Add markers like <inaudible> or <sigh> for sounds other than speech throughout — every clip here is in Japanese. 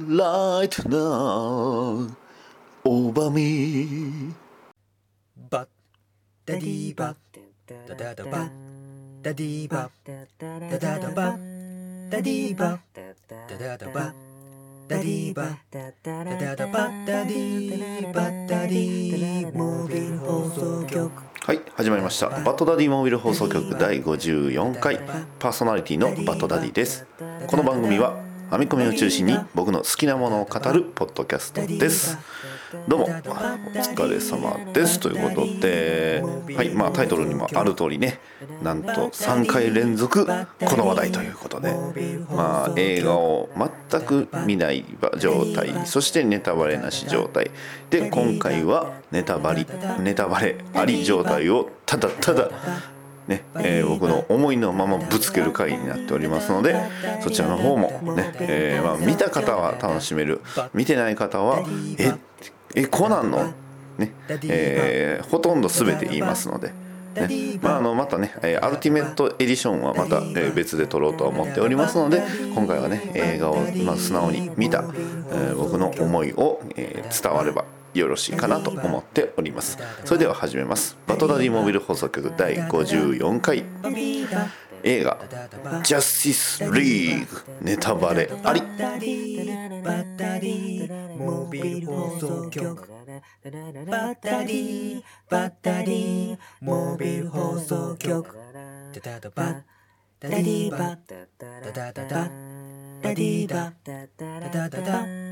Right now, バッダーはい始まりました。バットダディモービル放送局第54回パーソナリティのバットダディです。この番組は編み込みを中心に僕の好きなものを語るポッドキャストです。どうもお疲れ様です。ということではいまあタイトルにもある通りねなんと3回連続この話題ということでまあ映画を全く見ない状態そしてネタバレなし状態。で今回はネタバレネタバレあり状態をただただねえー、僕の思いのままぶつける回になっておりますのでそちらの方もね、えーまあ、見た方は楽しめる見てない方はええコナンの、ねえー、ほとんど全て言いますので。ねまあ、あのまたね、えアルティメットエディションはまた、え別で撮ろうとは思っておりますので今回はね映画を、まあ、素直に見た、え僕の思いを、え伝わればよろしいかなと思っております。それでは始めます。バトダディモビル放送局第54回。映画「ジャスティス・リーグ」ネタバレあり。バタリモビル放送局。バタリバタリモビル放送局。ダダダバダディバダダダダダディバダダダダ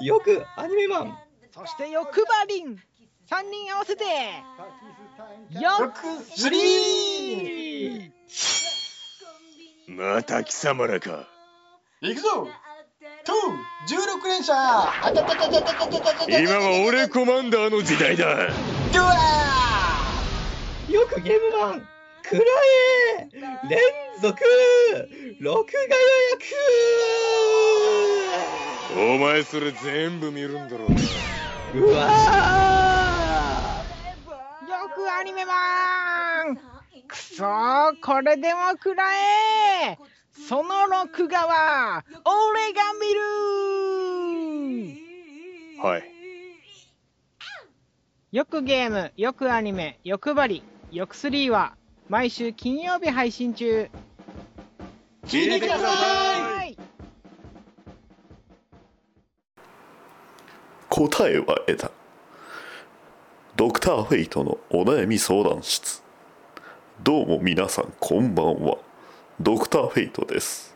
よくアニメマンそして欲張りン3人合わせて。よくスリーまた貴様らか。行くぞ。16連射。今は俺コマンダーの時代だ。ドゥアよくゲームマンくらえ。連続。録画予約。お前それ全部見るんだろ約うわよくアニメマンくそーこれでもくらえ。その録画は俺が見る。はい。よくゲーム、よくアニメ、よくばり、よく3は毎週金曜日配信中。聞いてくださいい答えは得た。ドクターフェイトのお悩み相談室。どうも皆さんこんばんは。ドクターフェイトです。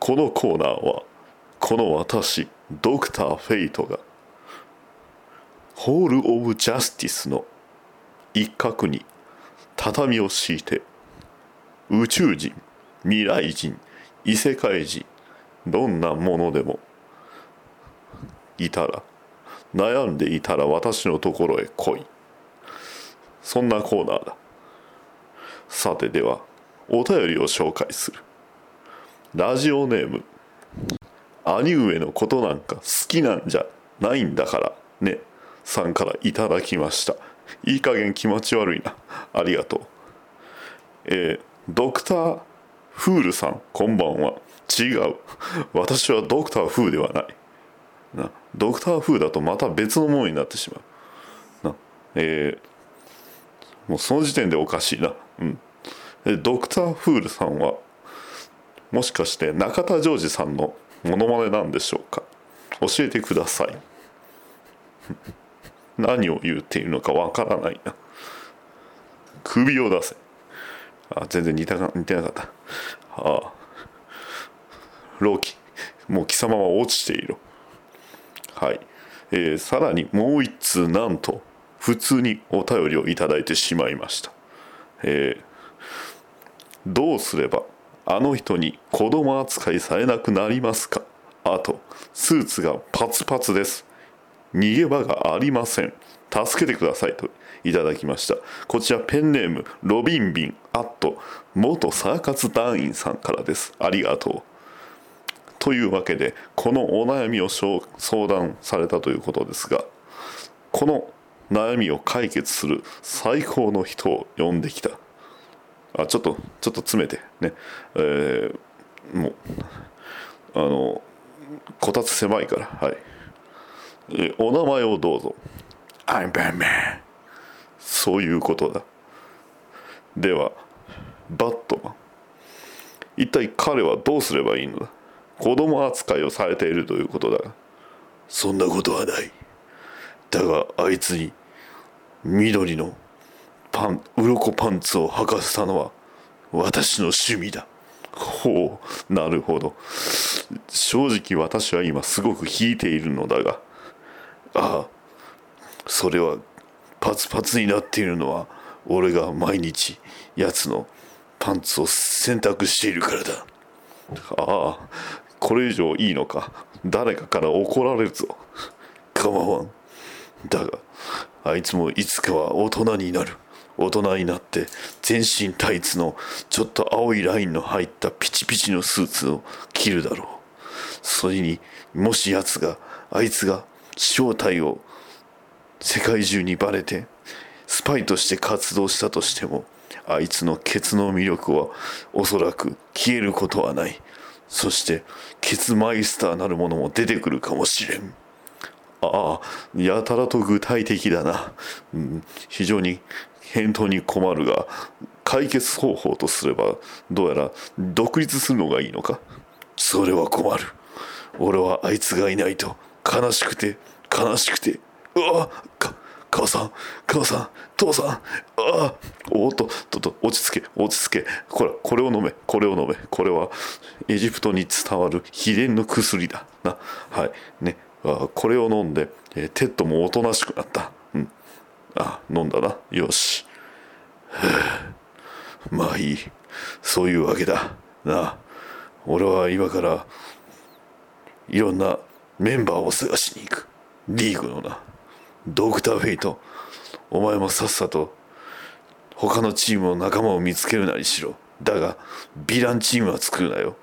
このコーナーはこの私ドクターフェイトがホール・オブ・ジャスティスの一角に畳を敷いて宇宙人未来人異世界人どんなものでもいたら悩んでいたら私のところへ来い。そんなコーナーだ。さてではお便りを紹介する。ラジオネーム兄上のことなんか好きなんじゃないんだからね。さんからいただきました。いい加減気持ち悪いな。ありがとう。えードクターフールさんこんばんは。違う。私はドクターフーではない。なドクターフーだとまた別のものになってしまう。なえーもうその時点でおかしいな。うん。ドクターフールさんはもしかして中田ジョージさんのモノマネなんでしょうか？教えてください。<laughs> 何を言うているのかわからないな。首を出せ。あ全然似たか似てなかった。ああロキもう貴様は落ちている。はい、えーさらにもう一通なんと普通にお便りをいただいてしまいました。えーどうすればあの人に子供扱いされなくなりますか？あとスーツがパツパツです。逃げ場がありません。助けてくださいといただきました。こちらペンネームロビンビンアット元サーカス団員さんからです。ありがとう。というわけでこのお悩みを相談されたということですがこの悩みを解決する最高の人を呼んできた。あちょっとちょっと詰めてね。えー、もうあのこたつ狭いからはい、えお名前をどうぞ。I'm Batman そういうことだ。ではバットマン一体彼はどうすればいいのだ？子供扱いをされているということだ。がそんなことはない。だがあいつに緑のパン鱗パンツを履かせたのは私の趣味だ。ほうなるほど。正直私は今すごく引いているのだが。ああそれはパツパツになっているのは俺が毎日奴のパンツを洗濯しているからだ。ああこれ以上いいのか？誰かから怒られるぞ。構わん。だがあいつもいつかは大人になる。大人になって全身タイツのちょっと青いラインの入ったピチピチのスーツを着るだろう。それにもし奴があいつが正体を世界中にバレてスパイとして活動したとしてもあいつのケツの魅力はおそらく消えることはない。そしてケツマイスターなるものも出てくるかもしれん。ああやたらと具体的だな、うん、非常に返答に困るが解決方法とすればどうやら独立するのがいいのか。それは困る。俺はあいつがいないと悲しくて悲しくて。うわか母さん母さん父さん。ああおっととと落ち着け落ち着け。これこれを飲めこれを飲め。これはエジプトに伝わる秘伝の薬だ。な。はい。ね。あこれを飲んで、えーテッドもおとなしくなった。うん。あ飲んだな。よし。はあまあいい。そういうわけだ。な。俺は今からいろんなメンバーを探しに行く。リーグのな。ドクター・フェイト。お前もさっさと他のチームの仲間を見つけるなりしろ。だがヴィランチームは作るなよ。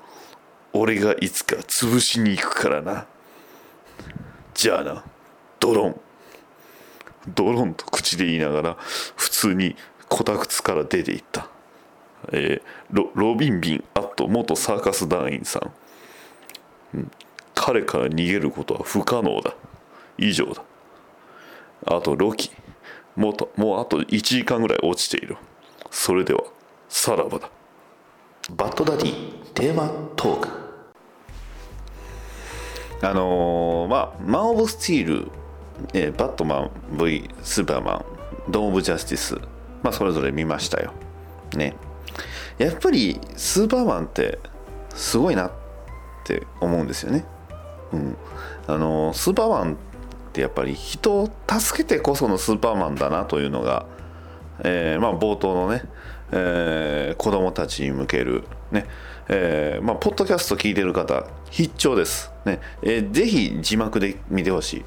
俺がいつか潰しに行くからな。じゃあなドローン。ドローンと口で言いながら普通にこたつから出ていった、えーロロビンビンあと元サーカス団員さん、うん。彼から逃げることは不可能だ。以上だ。あとロキ。もうともうあと1時間ぐらい落ちている。それではさらばだ。バッドダディテーマトーク。あのーまあマン・オブ・スティール、えーバットマン V スーパーマンドーム・オブ・ジャスティスまあそれぞれ見ましたよ。ね。やっぱりスーパーマンってすごいなって思うんですよね。うん、あのスーパーマンってやっぱり人を助けてこそのスーパーマンだなというのが、えーまあ、冒頭のね、えー子供たちに向けるね、えーまあ、ポッドキャスト聞いてる方必聴です、ねえーぜひ字幕で見てほしい。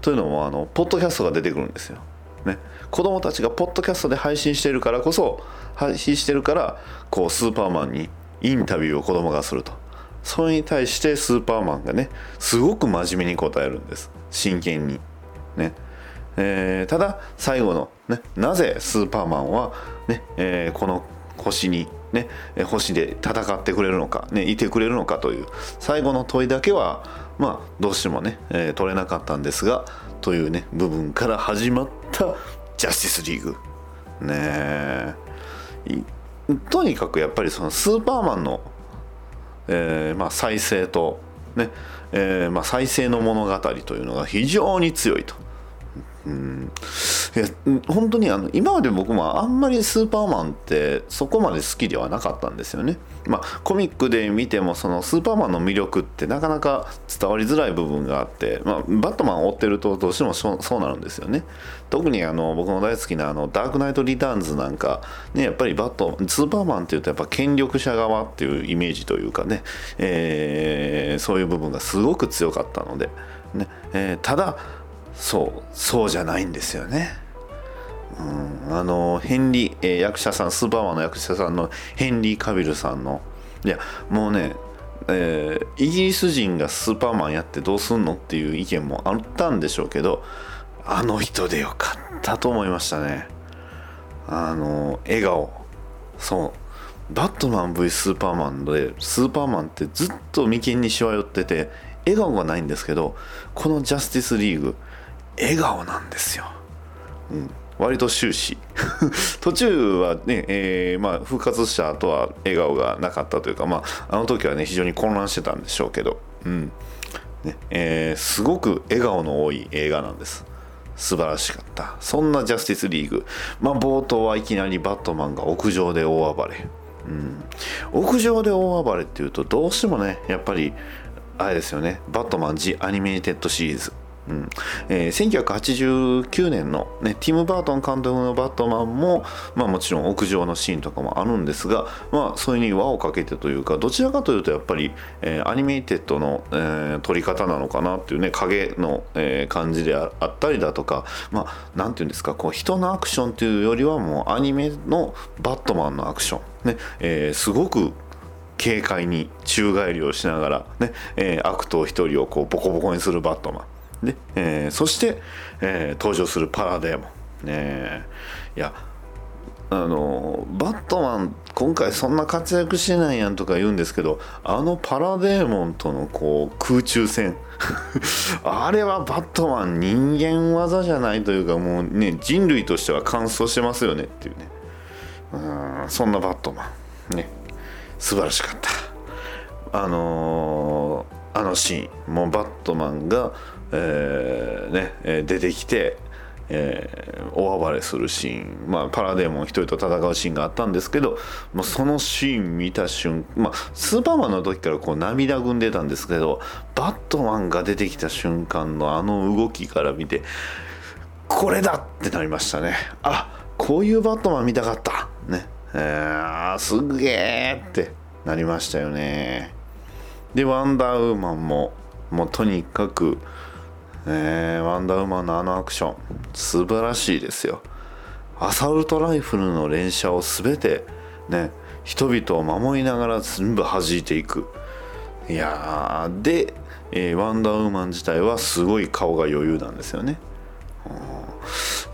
というのもあのポッドキャストが出てくるんですよ、ね、子供たちがポッドキャストで配信してるからこそ配信してるからこうスーパーマンにインタビューを子供がすると。それに対してスーパーマンがねすごく真面目に答えるんです。真剣に。ね。えーただ最後の、ね、なぜスーパーマンは、ねえーこの星に、ね、星で戦ってくれるのか、ね、いてくれるのかという最後の問いだけはまあどうしてもね、えー取れなかったんですがというね部分から始まったジャスティスリー。グねとにかくやっぱりそのスーパーマンのえーまあ、再生と、ねえーまあ、再生の物語というのが非常に強いと。うんいや本当にあの今まで僕もあんまりスーパーマンってそこまで好きではなかったんですよね。まあコミックで見てもそのスーパーマンの魅力ってなかなか伝わりづらい部分があって、まあ、バットマンを追ってるとどうしてもそうそうなるんですよね。特にあの僕の大好きなあのダークナイト・リターンズなんか、ね、やっぱりバットスーパーマンっていうとやっぱ権力者側っていうイメージというかね、えーそういう部分がすごく強かったので、ねえーただそうそうじゃないんですよね。うん、あのヘンリー、えー役者さんスーパーマンの役者さんのヘンリー・カビルさんの。いやもうね、えーイギリス人がスーパーマンやってどうすんのっていう意見もあったんでしょうけどあの人でよかったと思いましたね。あの笑顔。そう。バットマン V スーパーマンでスーパーマンってずっと眉間にしわ寄ってて笑顔がないんですけどこのジャスティスリーグ笑顔なんですよ。うん、割と終始。<laughs> 途中はね、えーまあ、復活した後は笑顔がなかったというか、まあ、あの時はね非常に混乱してたんでしょうけど、うん。ねえーすごく笑顔の多い映画なんです。素晴らしかった。そんなジャスティスリーグ、まあ、冒頭はいきなりバットマンが屋上で大暴れ、うん、屋上で大暴れっていうとどうしてもねやっぱりあれですよね。バットマン・ジ・アニメーテッドシリーズ。うん。えー1989年の、ね、ティム・バートン監督の「バットマンも」まあ、もちろん屋上のシーンとかもあるんですが、まあ、それに輪をかけてというかどちらかというとやっぱり、えーアニメーテッドの、えー撮り方なのかなっていうね影の、えー感じであったりだとか、まあ、ていうんですかこう人のアクションというよりはもうアニメのバットマンのアクション、ねえーすごく軽快に宙返りをしながら、ねえー悪党一人をこうボコボコにするバットマン。で、えーそして、えー登場するパラデーモン、ね、いやあのバットマン今回そんな活躍してないやんとか言うんですけどあのパラデーモンとのこう空中戦。<laughs> あれはバットマン人間技じゃないというかもうね人類としては完走してますよねっていうね。うんそんなバットマン。ね素晴らしかった。あのーあのシーン。もうバットマンが、えね出てきて、えー大暴れするシーン、まあ、パラデーモン一人と戦うシーンがあったんですけどもうそのシーン見た瞬間、まあ、スーパーマンの時からこう涙ぐんでたんですけどバットマンが出てきた瞬間のあの動きから見てこれだってなりましたね。あこういうバットマン見たかった。ね。えー、すげえってなりましたよね。でワンダーウーマンももうとにかく、えーワンダーウーマンのあのアクション。素晴らしいですよ。アサルトライフルの連射を全てね人々を守りながら全部弾いていく。いやーで、えーワンダーウーマン自体はすごい顔が余裕なんですよね。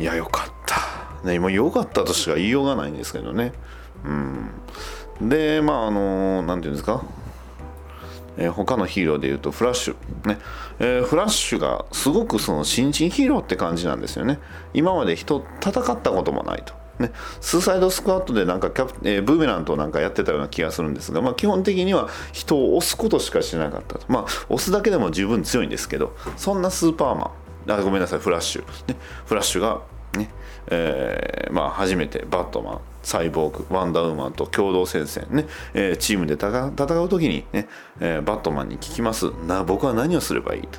いやよかった、ね、今よかったとしか言いようがないんですけどね。うん。でまああのなんていうんですか？えー他のヒーローでいうとフラッシュ、ね。えーフラッシュがすごくその新人ヒーローって感じなんですよね。今まで人戦ったこともないと。ね、スーサイドスクワットでなんかキャプ、えーブーメランとなんかやってたような気がするんですが、まあ、基本的には人を押すことしかしなかったと。まあ押すだけでも十分強いんですけどそんなスーパーマン。あごめんなさいフラッシュ、ね、フラッシュがね。えーまあ、初めてバットマン。サイボーグワンダーウーマンと共同戦線ね、えーチームで戦う戦う時にね、えーバットマンに聞きます。な僕は何をすればいいと、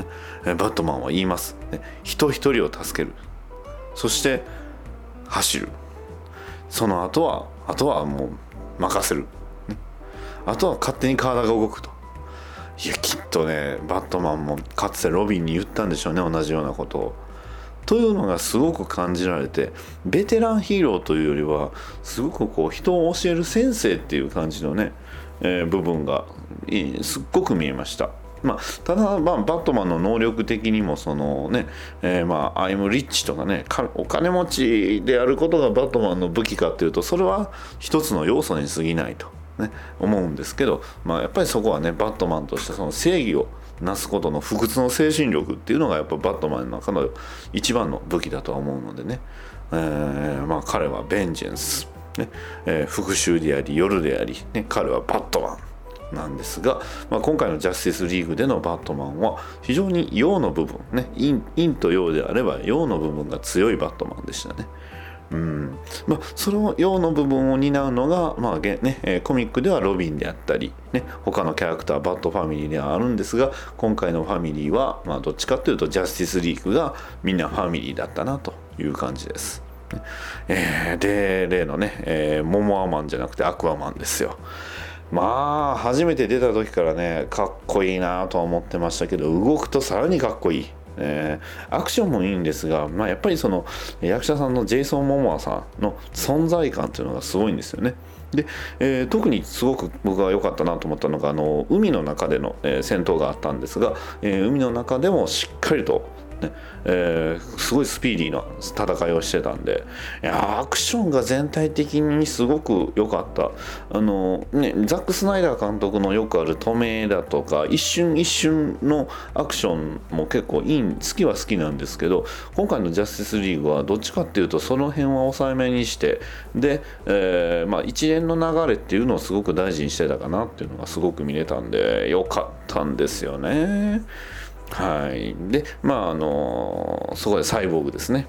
ね。えーバットマンは言います、ね、人一人を助ける。そして走る。その後はあとはもう任せる、ね、あとは勝手に体が動くと。いやきっとねバットマンもかつてロビンに言ったんでしょうね。同じようなことを。というのがすごく感じられてベテランヒーローというよりはすごくこう人を教える先生っていう感じのね、えー部分がすっごく見えました。まあ、ただ、まあ、バットマンの能力的にもそのね、えーまあ、アイムリッチとかねかお金持ちであることがバットマンの武器かっていうとそれは一つの要素に過ぎないと、ね、思うんですけど、まあ、やっぱりそこはねバットマンとしてその正義をなすことの不屈の精神力っていうのがやっぱバットマンの中の一番の武器だとは思うのでね、えーまあ、彼はベンジェンス、ね。えー復讐であり夜であり、ね、彼はバットマンなんですが、まあ、今回のジャスティスリーグでのバットマンは非常に陽の部分ね。陰陰と陽であれば陽の部分が強いバットマンでしたね。うんまあ、その陽の部分を担うのが、まあねコミックではロビンであったり、ね、他のキャラクターバッドファミリーではあるんですが今回のファミリーは、まあ、どっちかというとジャスティスリーグがみんなファミリーだったなという感じです。えーで例のね、えーモモアマンじゃなくてアクアマンですよ。まあ初めて出た時からねかっこいいなとは思ってましたけど動くとさらにかっこいい。えーアクションもいいんですが、まあ、やっぱりその役者さんのジェイソン・モモアさんの存在感っていうのがすごいんですよね。で、えー特にすごく僕が良かったなと思ったのがあの海の中での、えー戦闘があったんですが、え海の中でもしっかりと、ね。えーすごいスピーディーな戦いをしてたんで。いやアクションが全体的にすごく良かった。あの、ね、ザック・スナイダー監督のよくある止めだとか一瞬一瞬のアクションも結構いい好きは好きなんですけど今回のジャスティスリーグはどっちかっていうとその辺は抑えめにしてで、えーまあ、一連の流れっていうのをすごく大事にしてたかなっていうのがすごく見れたんで良かったんですよね。はい、でまああのそこでサイボーグですね。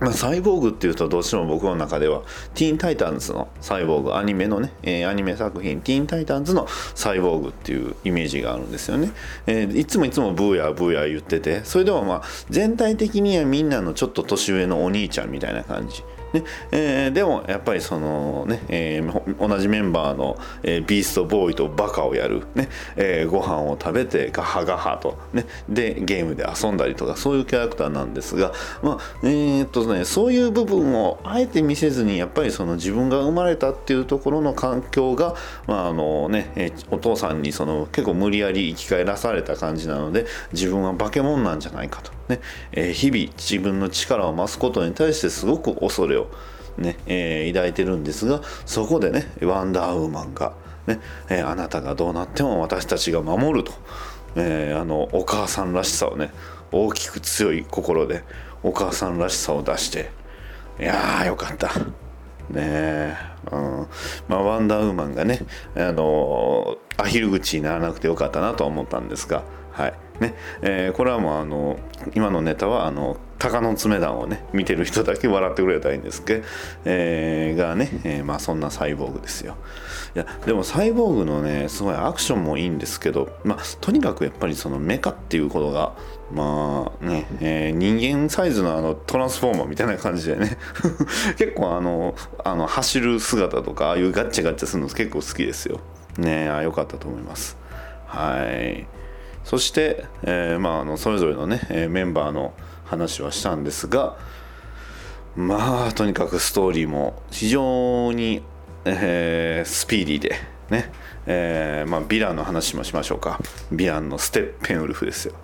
まあ、サイボーグっていうとどうしても僕の中ではティーン・タイタンズのサイボーグアニメのね、えーアニメ作品ティーン・タイタンズのサイボーグっていうイメージがあるんですよね、えーいつもいつもブーヤーブーヤー言っててそれでもまあ全体的にはみんなのちょっと年上のお兄ちゃんみたいな感じ。ね。えーでもやっぱりそのね、えー同じメンバーの、えービーストボーイとバカをやる、ね。えーご飯を食べてガハガハと、ね、でゲームで遊んだりとかそういうキャラクターなんですが、まあえーっとね、そういう部分をあえて見せずにやっぱりその自分が生まれたっていうところの環境が、まああのねえーお父さんにその結構無理やり生き返らされた感じなので自分は化け物なんじゃないかと、ねえー日々自分の力を増すことに対してすごく恐れをねえー抱いてるんですがそこでねワンダーウーマンが、ねえーあなたがどうなっても私たちが守ると、えあのお母さんらしさをね大きく強い心でお母さんらしさを出していやーよかった。ねえ、うんまあ、ワンダーウーマンがね、あのアヒル口にならなくてよかったなと思ったんですが、はいね。えーこれはもうあの今のネタはあの鷹の爪弾をね見てる人だけ笑ってくれたらいいんですけど、えーがね、えーまあ、そんなサイボーグですよ。いやでもサイボーグのねすごいアクションもいいんですけど、まあ、とにかくやっぱりそのメカっていうことがまあね、えー人間サイズのあのトランスフォーマーみたいな感じでね。<laughs> 結構あのあの走る姿とかああいうガッチャガッチャするの結構好きですよ。ねあ良かったと思います。はい。そして、えーまあ、あのそれぞれのね、メンバーの話はしたんですがまあとにかくストーリーも非常に、えースピーディーでね、えーまあ、ヴィランの話もしましょうか。ヴィランのステッペンウルフですよ。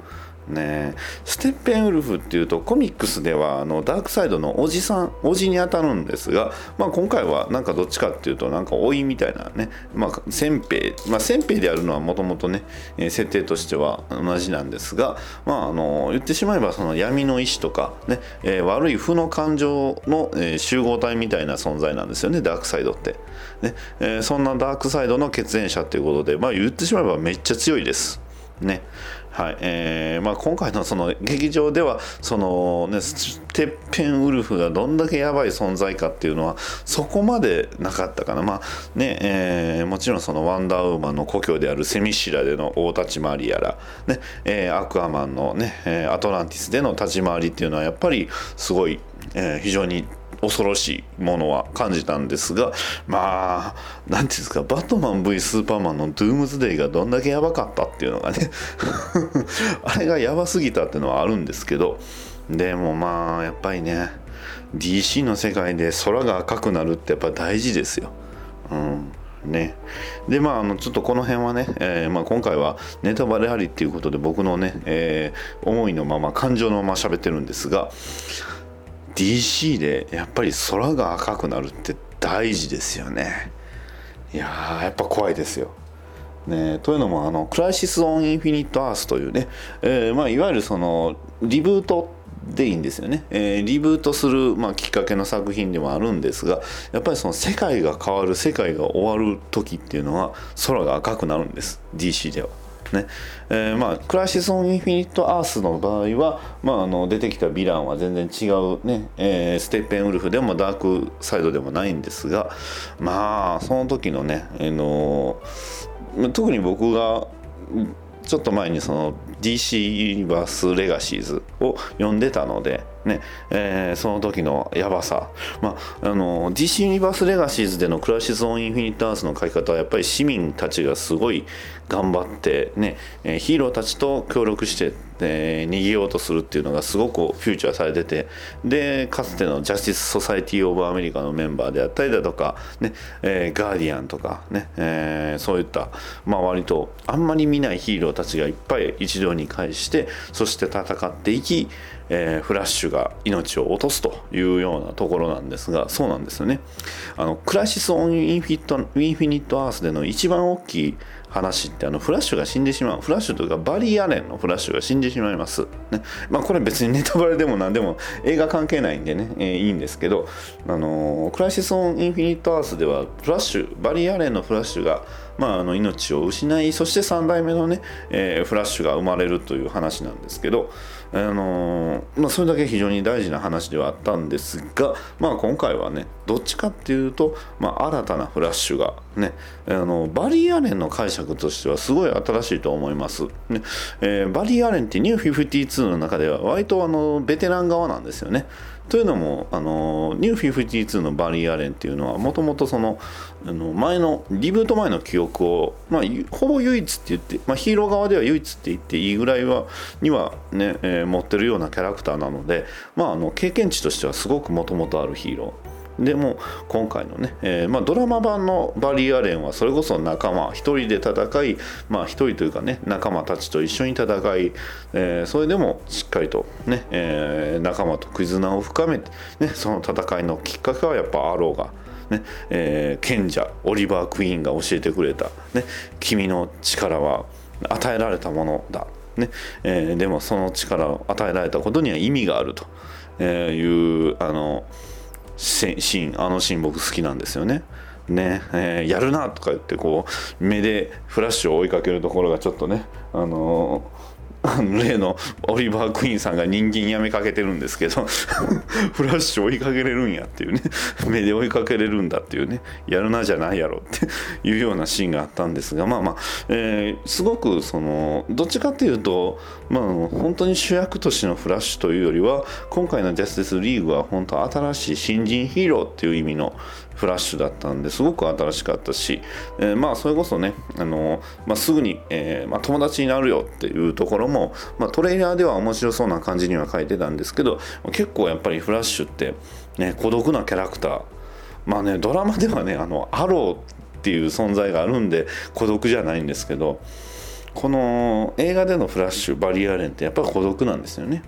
ね。ステッペンウルフっていうとコミックスではあのダークサイドのおじさんおじに当たるんですが、まあ、今回はなんかどっちかっていうとなんか老いみたいなね、まあ、先兵、まあ、先兵であるのはもともとね、え設定としては同じなんですが、まあ、あの言ってしまえばその闇の意志とか、ねえー悪い負の感情の、え集合体みたいな存在なんですよねダークサイドって、ねえそんなダークサイドの血縁者ということで、まあ、言ってしまえばめっちゃ強いです。ね。はい。えーまあ、今回のその劇場ではその、ね、ステッペンウルフがどんだけやばい存在かっていうのはそこまでなかったかな、まあねえーもちろんそのワンダーウーマンの故郷であるセミシラでの大立ち回りやら、ねえーアクアマンの、ねアトランティスでの立ち回りっていうのはやっぱりすごい、えー非常に恐ろしいものは感じたんですがまあ何ていうんですかバットマン V スーパーマンのドゥームズデイがどんだけやばかったっていうのがね <laughs> あれがやばすぎたっていうのはあるんですけどでもまあやっぱりね DC の世界で空が赤くなるってやっぱ大事ですよ。うんね、でまああのちょっとこの辺はね、えーまあ、今回はネタバレありっていうことで僕のね、えー思いのまま感情のまま喋ってるんですが DC でやっぱり空が赤くなるって大事ですよね。いやーやっぱ怖いですよ。ね、というのもあの「クライシス・オン・インフィニット・アース」というね、えーまあ、いわゆるそのリブートでいいんですよね、えーリブートする、まあ、きっかけの作品でもあるんですがやっぱりその世界が変わる世界が終わる時っていうのは空が赤くなるんです。DC では。ね。えーまあ、クラシス・オン・インフィニット・アースの場合は、まあ、あの出てきたヴィランは全然違う、ねえーステッペンウルフでもダークサイドでもないんですがまあその時のね、あのー特に僕がちょっと前にその DC ユニバースレガシーズを読んでたので、ねえーその時のやばさ、まあ、あの DC ユニバースレガシーズでのクライシス・オン・インフィニット・アースの書き方はやっぱり市民たちがすごい頑張って、ねえヒーローたちと協力して、えー逃げようとするっていうのがすごくフィーチャーされててでかつてのジャスティス・ソサイティ・オブ・アメリカのメンバーであったりだとか、ねえーガーディアンとかね、えーそういった、まあ、割とあんまり見ないヒーローたちがいっぱい一堂に会してそして戦っていき、えーフラッシュが命を落とすというようなところなんですがそうなんですよね。あのクライシス・オン・インフィニット・インフィニット・アースでの一番大きい話ってあのフラッシュが死んでしまうフラッシュというかバリー・アレンのフラッシュが死んでしまいます、ね。まあ、これ別にネタバレでも何でも映画関係ないんでね、えーいいんですけど、あのークライシス・オン・インフィニット・アースではフラッシュバリー・アレンのフラッシュが、まあ、あの命を失いそして3代目のね、えーフラッシュが生まれるという話なんですけど、あのまあ、それだけ非常に大事な話ではあったんですが、まあ、今回はねどっちかっていうと、まあ、新たなフラッシュがねあのバリー・アレンの解釈としてはすごい新しいと思います、ねえーバリー・アレンってニュー52の中では割とあのベテラン側なんですよね。というのもあのニュー52のバリー・アレンっていうのはもともとそのあの前のリブート前の記憶を、まあ、ほぼ唯一って言って、まあ、ヒーロー側では唯一って言っていいぐらいはにはね、えー持ってるようなキャラクターなので、まあ、あの経験値としてはすごくもともとあるヒーロー。でも今回のね、えーまあ、ドラマ版のバリ・アレンはそれこそ仲間一人で戦いまあ一人というかね仲間たちと一緒に戦い、えーそれでもしっかりとね、えー仲間と絆を深めて、ね、その戦いのきっかけはやっぱアローが。ねえ賢者オリバー・クイーンが教えてくれた、ね「君の力は与えられたものだ」ねえでもその力を与えられたことには意味があるとえいうあのシーンあのシーン僕好きなんですよね。ねえーやるなとか言ってこう目でフラッシュを追いかけるところがちょっとねあのーあの例のオリバー・クイーンさんが人間やめかけてるんですけど <laughs> フラッシュ追いかけれるんやっていうね。<laughs> 目で追いかけれるんだっていうね。やるなじゃないやろっていうようなシーンがあったんですがまあまあ、えーすごくそのどっちかっていうと、まあ、本当に主役としてのフラッシュというよりは今回のジャスティスリーグは本当新しい新人ヒーローっていう意味のフラッシュだったんですごく新しかったし、えーまあそれこそねあの、まあ、すぐに、えーまあ、友達になるよっていうところも、まあ、トレーラーでは面白そうな感じには書いてたんですけど結構やっぱりフラッシュって、ね、孤独なキャラクターまあねドラマではねあのアローっていう存在があるんで孤独じゃないんですけどこの映画でのフラッシュバリアレンってやっぱり孤独なんですよね。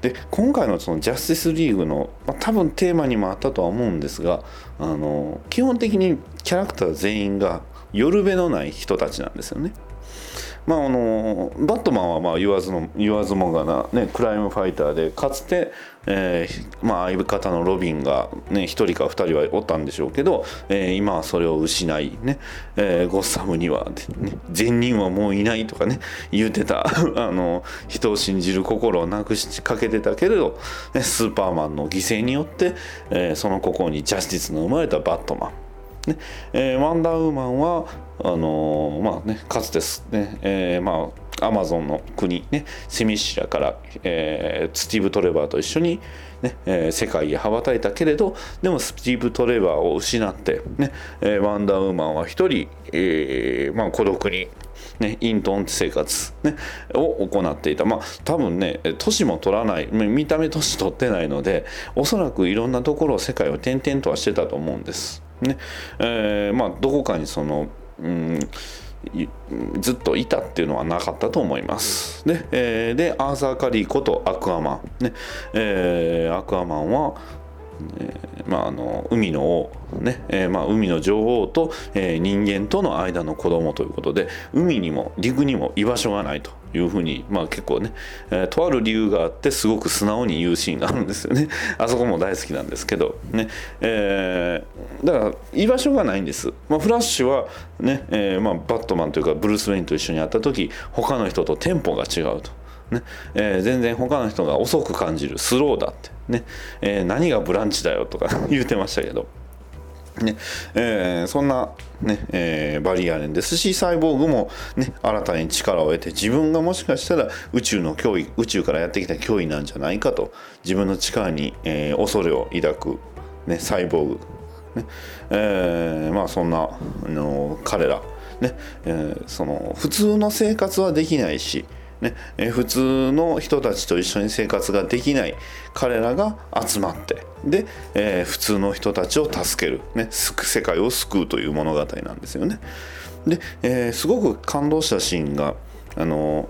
で今回のそのジャスティスリーグの、まあ、多分テーマにもあったとは思うんですがあの基本的にキャラクター全員が夜べのない人たちなんですよね。まああのバットマンはまあ言わずの言わずもがな、ね、クライムファイターでかつて、えーまあ、相方のロビンが、ね、1人か2人はおったんでしょうけど、えー今はそれを失い、ねえーゴッサムには、ね、善人はもういないとかね言うてた <laughs> あの人を信じる心をなくしかけてたけれど、ね、スーパーマンの犠牲によって、えその心にジャスティスの生まれたバットマン。ねえーワンダーウーマンはあのーまあねかつてすね、えーまあアマゾンの国ねセミシラから、えースティーブ・トレバーと一緒に、ねえー世界へ羽ばたいたけれどでもスティーブ・トレバーを失って、ねえーワンダーウーマンは一人、えーまあ、孤独にね、隠遁生活、ね、を行っていた、まあ、多分ね年も取らない見た目年取ってないのでおそらくいろんなところ世界を転々とはしてたと思うんです。ね。えーまあ、どこかにその、うんずっといたっていうのはなかったと思います。で,、えーでアーサー・カリーことアクアマン、ね。えーアクアマンはえまあ、あの海の王、ねえーまあ、海の女王と、えー人間との間の子供ということで海にも陸にも居場所がないというふうに、まあ、結構ね、えとある理由があってすごく素直に言うシーンがあるんですよね <laughs> あそこも大好きなんですけどね、えだから居場所がないんです、まあ、フラッシュはね、えまあ、バットマンというかブルース・ウェインと一緒に会った時他の人とテンポが違うと。ね。えー全然他の人が遅く感じる。スローだって、ね。えー何がブランチだよとか <laughs> 言ってましたけど、ね。えーそんな、ねえーバリアレンですしサイボーグも、ね、新たに力を得て自分がもしかしたら宇宙の脅威宇宙からやってきた脅威なんじゃないかと自分の力に、えー恐れを抱く、ね、サイボーグ、ね。えまあ、そんなあの彼ら、ね。えその普通の生活はできないしねえ普通の人たちと一緒に生活ができない彼らが集まってで、えー普通の人たちを助ける、ね、世界を救うという物語なんですよね。で、えーすごく感動したシーンがあの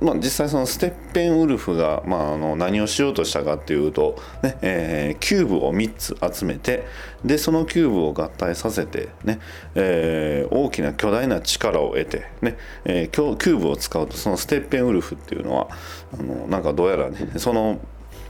まあ、実際そのステッペンウルフが、まあ、あの何をしようとしたかっていうと、ねえーキューブを3つ集めてでそのキューブを合体させて、ねえー大きな巨大な力を得て、ねえーキュキューブを使うとそのステッペンウルフっていうのはあのなんかどうやらねその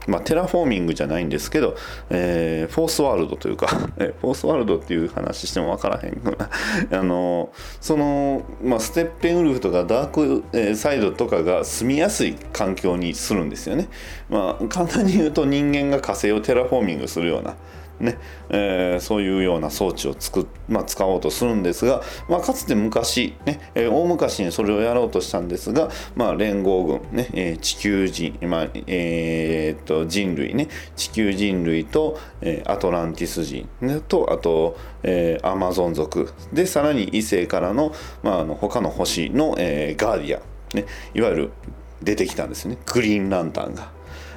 まあ、テラフォーミングじゃないんですけど、えー Fourth World というか、<laughs> え Fourth World っていう話しても分からへん <laughs> あのその、まあ、ステッペンウルフとかダーク、えーサイドとかが住みやすい環境にするんですよね、まあ、簡単に言うと人間が火星をテラフォーミングするようなねえーそういうような装置を作、まあ、使おうとするんですが、まあ、かつて昔、ねえー大昔にそれをやろうとしたんですが、まあ、連合軍、ねえー地球人、まあえーっと人類ね地球人類と、えーアトランティス人、ね、とあと、えーアマゾン族でさらに異星からの,、まあ、あの他の星の、えーガーディアン、ね、いわゆる出てきたんですねグリーンランタンが。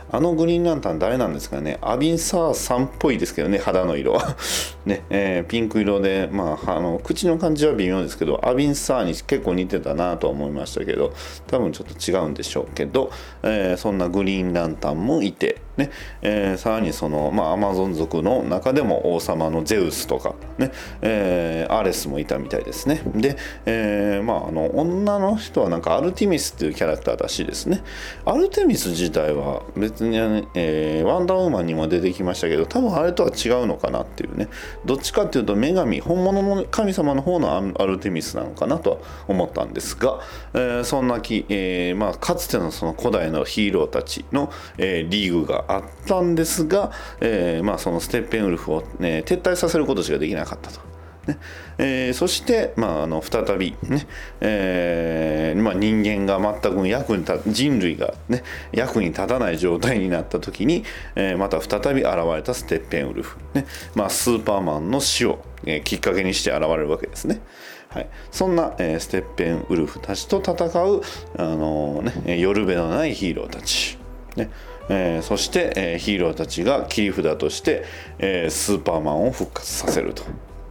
あのグリーンランタン誰なんですかね？アビンサーさんっぽいですけどね肌の色。は <laughs> ね、えーピンク色でまああの口の感じは微妙ですけどアビンサーに結構似てたなとは思いましたけど多分ちょっと違うんでしょうけど、えーそんなグリーンランタンもいて。ね、えーさらにそのまあアマゾン族の中でも王様のゼウスとかね、えーアレスもいたみたいですね。で、えーまああの女の人はなんかアルティミスっていうキャラクターらしいですね。アルテミス自体は別に、えーワンダーウーマンにも出てきましたけど多分あれとは違うのかなっていうね。どっちかっていうと女神本物の神様の方のアルテミスなのかなとは思ったんですが、えーそんなき、えーまあ、かつてのその古代のヒーローたちの、えーリーグがあったんですが、えーまあ、そのステッペンウルフを、ね、撤退させることしかできなかったと。ねえーそして、まあ、あの再び、ねえーまあ、人間が全く役に立人類が、ね、役に立たない状態になった時に、えーまた再び現れたステッペンウルフ、ねまあ、スーパーマンの死を、えーきっかけにして現れるわけですね。はい、そんな、えーステッペンウルフたちと戦う、あのね、えー寄る辺のないヒーローたち。ねえーそして、えーヒーローたちが切り札として、えースーパーマンを復活させると。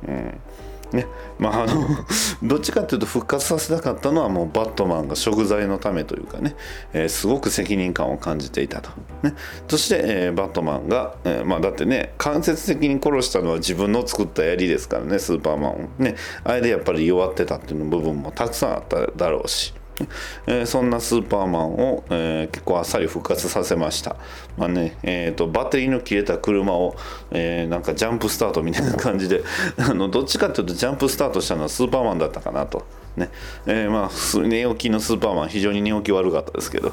うん。ね。まあ、あの <laughs> どっちかっていうと復活させたかったのはもうバットマンが食材のためというかね、えーすごく責任感を感じていたと、ね、そして、えーバットマンが、えーまあ、だってね間接的に殺したのは自分の作った槍ですからねスーパーマンを。ね。あれでやっぱり弱ってたっていう部分もたくさんあっただろうし。えそんなスーパーマンを、えー結構あっさり復活させました、まあねえー、とバッテリーの切れた車を、えーなんかジャンプスタートみたいな感じであのどっちかっていうとジャンプスタートしたのはスーパーマンだったかなと。ね。えーまあ寝起きのスーパーマン非常に寝起き悪かったですけど。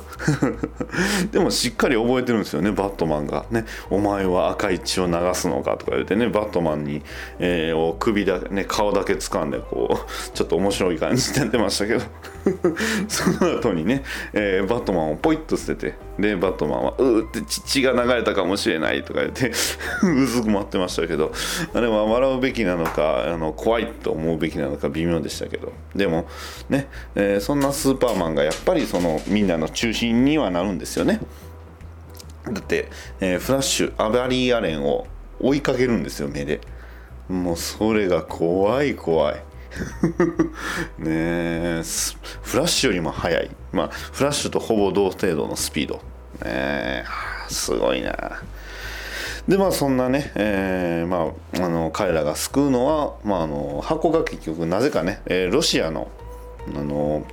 <laughs> でもしっかり覚えてるんですよねバットマンが。ね「お前は赤い血を流すのか」とか言ってねバットマンに、えーを首だ、ね、顔だけ掴んでこうちょっと面白い感じでやってましたけど。<laughs> その後にね、えーバットマンをポイッと捨ててでバットマンは「うーって血が流れたかもしれない」とか言って <laughs> うずくまってましたけどあれは笑うべきなのかあの怖いと思うべきなのか微妙でしたけど。でもね、えーそんなスーパーマンがやっぱりそのみんなの中心にはなるんですよね。だって、えーフラッシュアバリー・アレンを追いかけるんですよ目で。もうそれが怖い怖い。<laughs> ねえフラッシュよりも速い。まあフラッシュとほぼ同程度のスピード。ねえすごいな。でまあそんなね、えーまあ、あの彼らが救うのは、まあ、あの箱が結局なぜかね、えーロシアのあの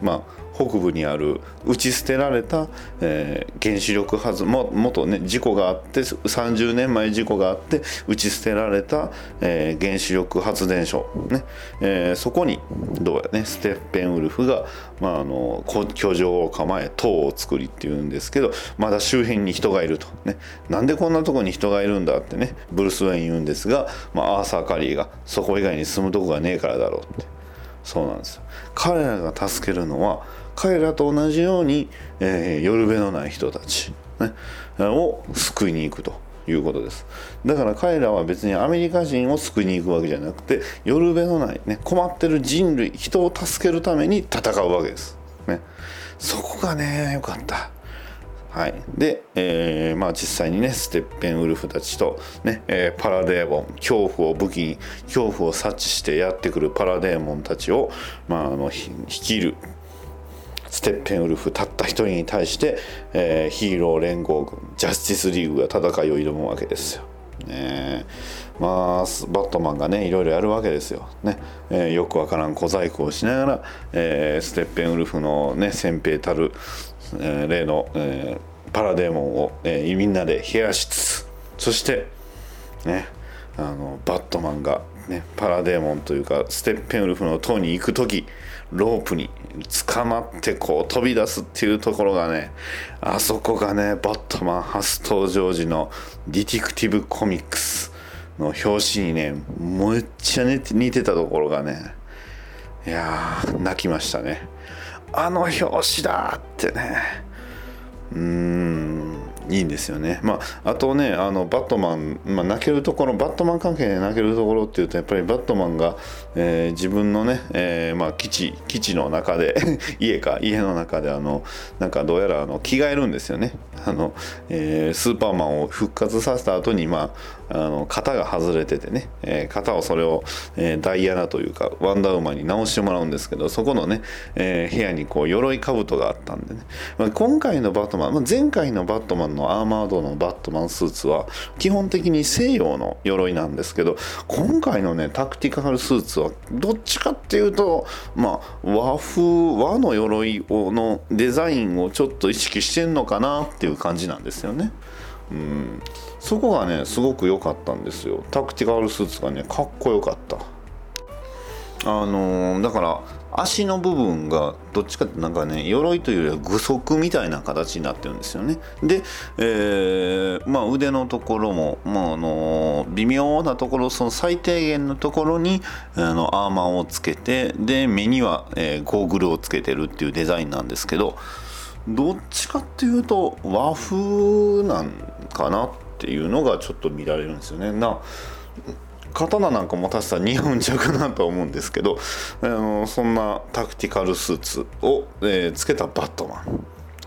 まあ北部にある打ち捨てられた、えー原子力発も元ね事故があって30年前事故があって打ち捨てられた、えー原子力発電所、ねえーそこにどうやねステッペンウルフが、まあ、あの居城を構え塔を作りっていうんですけどまだ周辺に人がいると、ね、なんでこんなとこに人がいるんだってねブルース・ウェイン言うんですが、まあ、アーサー・カリーがそこ以外に住むとこがねえからだろうって。そうなんですよ。彼らが助けるのは彼らと同じように、えー、夜べのない人たち、ね、を救いに行くということです。だから彼らは別にアメリカ人を救いに行くわけじゃなくて夜べのない、ね、困ってる人類人を助けるために戦うわけです、ね、そこがねよかった。はい、で、えーまあ、実際にねステッペンウルフたちと、ねえーパラデーモン恐怖を武器に恐怖を察知してやってくるパラデーモンたちを、まあ、あの率いるステッペンウルフたった一人に対して、えーヒーロー連合軍ジャスティスリーグが戦いを挑むわけですよ。ねまあバットマンがねいろいろやるわけですよ。ねえーよくわからん小細工をしながら、えーステッペンウルフのね先兵たる、えー例の、えーパラデーモンを、えーみんなで冷やしつつそしてねあのバットマンが、ね、パラデーモンというかステッペンウルフの塔に行く時ロープに捕まってこう飛び出すっていうところがねあそこがねバットマン初登場時のディティクティブコミックスの表紙にねめっちゃ似て似てたところがねいや泣きましたね。あの表紙だってね。うーん。いいんですよね。まあ、あとねあのバットマン、まあ、泣けるところバットマン関係で泣けるところっていうとやっぱりバットマンが、えー自分のね、えーまあ、基地基地の中で <laughs> 家か家の中であのなんかどうやらあの着替えるんですよね。あのえースーパーマンを復活させた後にまあ、あの型が外れててね、えー型をそれを、えーダイアナというかワンダーウーマンに直してもらうんですけどそこのね、えー部屋にこう鎧兜があったんでね、まあ、今回のバットマン、まあ、前回のバットマンのアーマードのバットマンスーツは基本的に西洋の鎧なんですけど今回のねタクティカルスーツはどっちかっていうとまあ和風和の鎧をのデザインをちょっと意識してんのかなっていう感じなんですよね。うん、そこがねすごく良かったんですよ。タクティカルスーツがねかっこよかった。あのーだから足の部分がどっちかってなんかね鎧というよりは具足みたいな形になってるんですよね。で、えーまあ、腕のところも、まああのー微妙なところその最低限のところにあのアーマーをつけてで目には、えーゴーグルをつけてるっていうデザインなんですけどどっちかっていうと和風なんかなっていうのがちょっと見られるんですよね。な刀なんか持たせたら似合うんちゃうかなとは思うんですけどあのそんなタクティカルスーツを、えーつけたバットマン、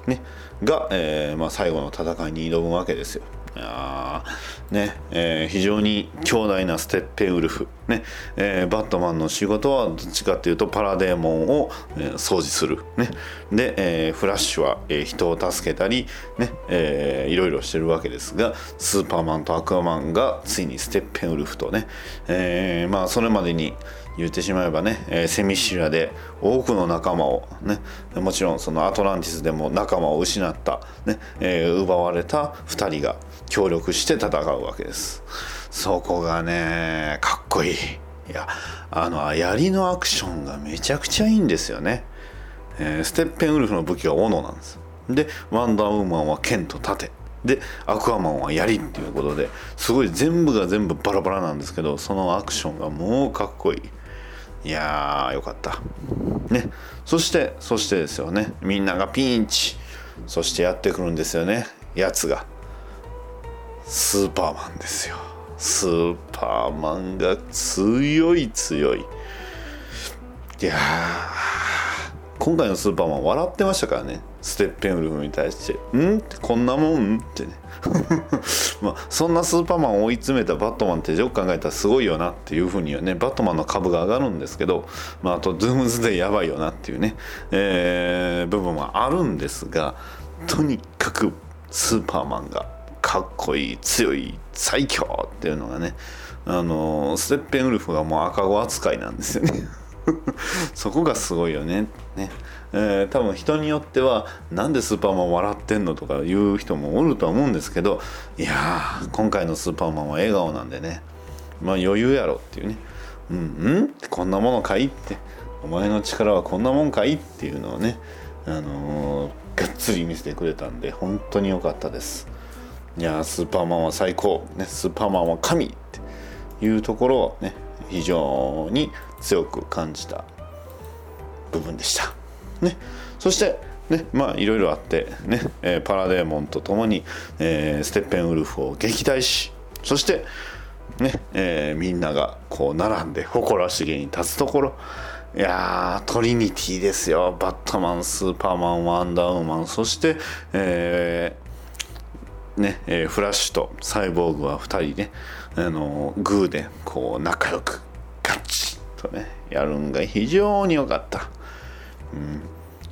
ね、が、えーまあ、最後の戦いに挑むわけですよ。いやーねえー非常に強大なステッペンウルフ、ねえーバットマンの仕事はどっちかっていうとパラデーモンを、えー掃除する、ね、で、えフラッシュは、え人を助けたり、ねえーいろいろしてるわけですがスーパーマンとアクアマンがついにステッペンウルフとね、えまあそれまでに言ってしまえばね、えーセミシラで多くの仲間をねもちろんそのアトランティスでも仲間を失った、ねえー奪われた2人が協力して戦うわけです。そこがねかっこいい。いやあの槍のアクションがめちゃくちゃいいんですよね、えーステッペンウルフの武器は斧なんです。でワンダーウーマンは剣と盾。でアクアマンは槍っていうことですごい全部が全部バラバラなんですけどそのアクションがもうかっこいい。いやーよかった。ね。そしてそしてですよね。みんながピンチ。そしてやってくるんですよね。やつが。スーパーマンですよ。スーパーマンが強い強い。いやー。今回のスーパーマン笑ってましたからね。ステッペンウルフに対して「ん?」って。こんなもん？ってね。<laughs> まあそんなスーパーマンを追い詰めたバットマンってよく考えたらすごいよなっていうふうにはねバットマンの株が上がるんですけど、まあ、あとドゥームズデイやばいよなっていうね、えー部分はあるんですがとにかくスーパーマンがかっこいい強い最強っていうのがねあのステッペンウルフがもう赤子扱いなんですよね。<laughs> そこがすごいよねね、えー、多分人によってはなんでスーパーマン笑ってんのとか言う人もおるとは思うんですけどいやー今回のスーパーマンは笑顔なんでね。まあ余裕やろっていうね。うんうんこんなものかいって。お前の力はこんなもんかいっていうのをねあのー、がっつり見せてくれたんで本当に良かったです。いやスーパーマンは最高、ね、スーパーマンは神っていうところをね非常に強く感じた部分でした。ね、そしてねまあいろいろあってね、えー、パラデーモンと共に、えー、ステッペンウルフを撃退しそしてね、えー、みんながこう並んで誇らしげに立つところ。いやトリニティですよ。バットマンスーパーマンワンダーウーマン。そして、えー、ねえー、フラッシュとサイボーグは2人ねあのグーでこう仲良くガッチッとねやるんが非常に良かった。うん。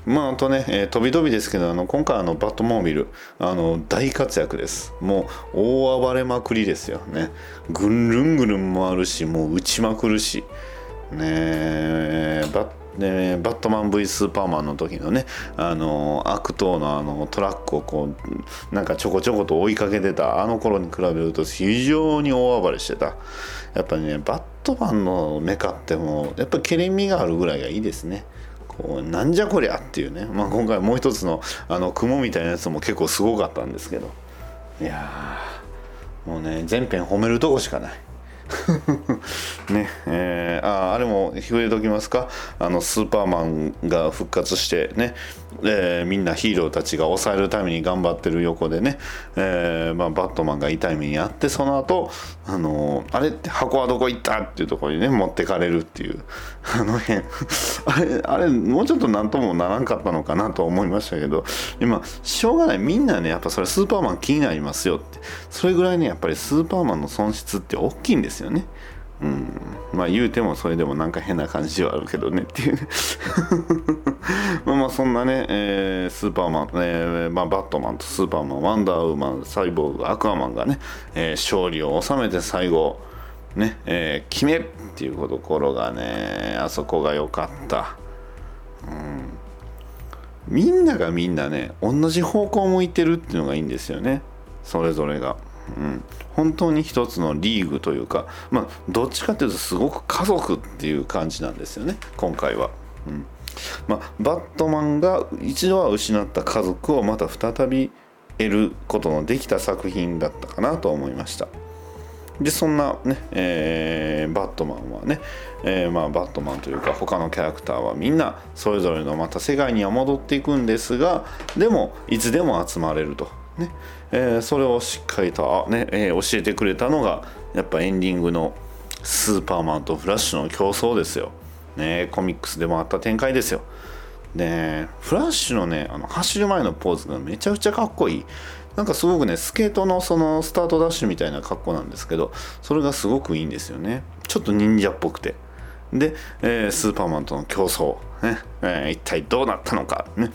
まああとね、えー、飛び飛びですけどあの今回あのバットモービルあの大活躍です。もう大暴れまくりですよ。ね。ぐんるんぐるん回るしもう打ちまくるし。ねバッでバットマン V スーパーマンの時のねあの悪党のあのトラックをこうなんかちょこちょこと追いかけてたあの頃に比べると非常に大暴れしてた。やっぱりねバットマンのメカってもやっぱりけれみがあるぐらいがいいですね。なんじゃこりゃっていうね、まあ、今回もう一つのあの雲みたいなやつも結構すごかったんですけど。いやもうね全編褒めるとこしかない。<laughs> ねえー、ああれも触れときますか？あのスーパーマンが復活してね、えー、みんなヒーローたちが抑えるために頑張ってる横でね、えーまあ、バットマンが痛い目にあってその後、あのー、あれ？って箱はどこ行った？っていうところにね持ってかれるっていう。<laughs> あの辺。あれあれもうちょっと何ともならんかったのかなと思いましたけど今しょうがない。みんなねやっぱそれスーパーマン気になりますよって。それぐらいねやっぱりスーパーマンの損失って大きいんですよね。うん、まあ言うてもそれでもなんか変な感じはあるけどねっていうまそんなね、えー、スーパーマン、えーまあ、バットマンとスーパーマンワンダーウーマンサイボーグアクアマンがね、えー、勝利を収めて最後ね、えー、決めっていうところがねあそこが良かった、うん、みんながみんなね同じ方向を向いてるっていうのがいいんですよね。それぞれが。うん、本当に一つのリーグというか、まあ、どっちかっていうとすごく家族っていう感じなんですよね今回は。うん。まあ、バットマンが一度は失った家族をまた再び得ることのできた作品だったかなと思いました。でそんなね、えー、バットマンはね、えー、まあバットマンというか他のキャラクターはみんなそれぞれのまた世界には戻っていくんですがでもいつでも集まれると。ねえー、それをしっかりと、ねえ、教えてくれたのがやっぱエンディングのスーパーマンとフラッシュの競争ですよ。ね、コミックスでもあった展開ですよ。でフラッシュのねあの走る前のポーズがめちゃくちゃかっこいい。なんかすごくねスケートのそのスタートダッシュみたいな格好なんですけどそれがすごくいいんですよね。ちょっと忍者っぽくて。で、えー、スーパーマンとの競争、ねえー、一体どうなったのか、ね、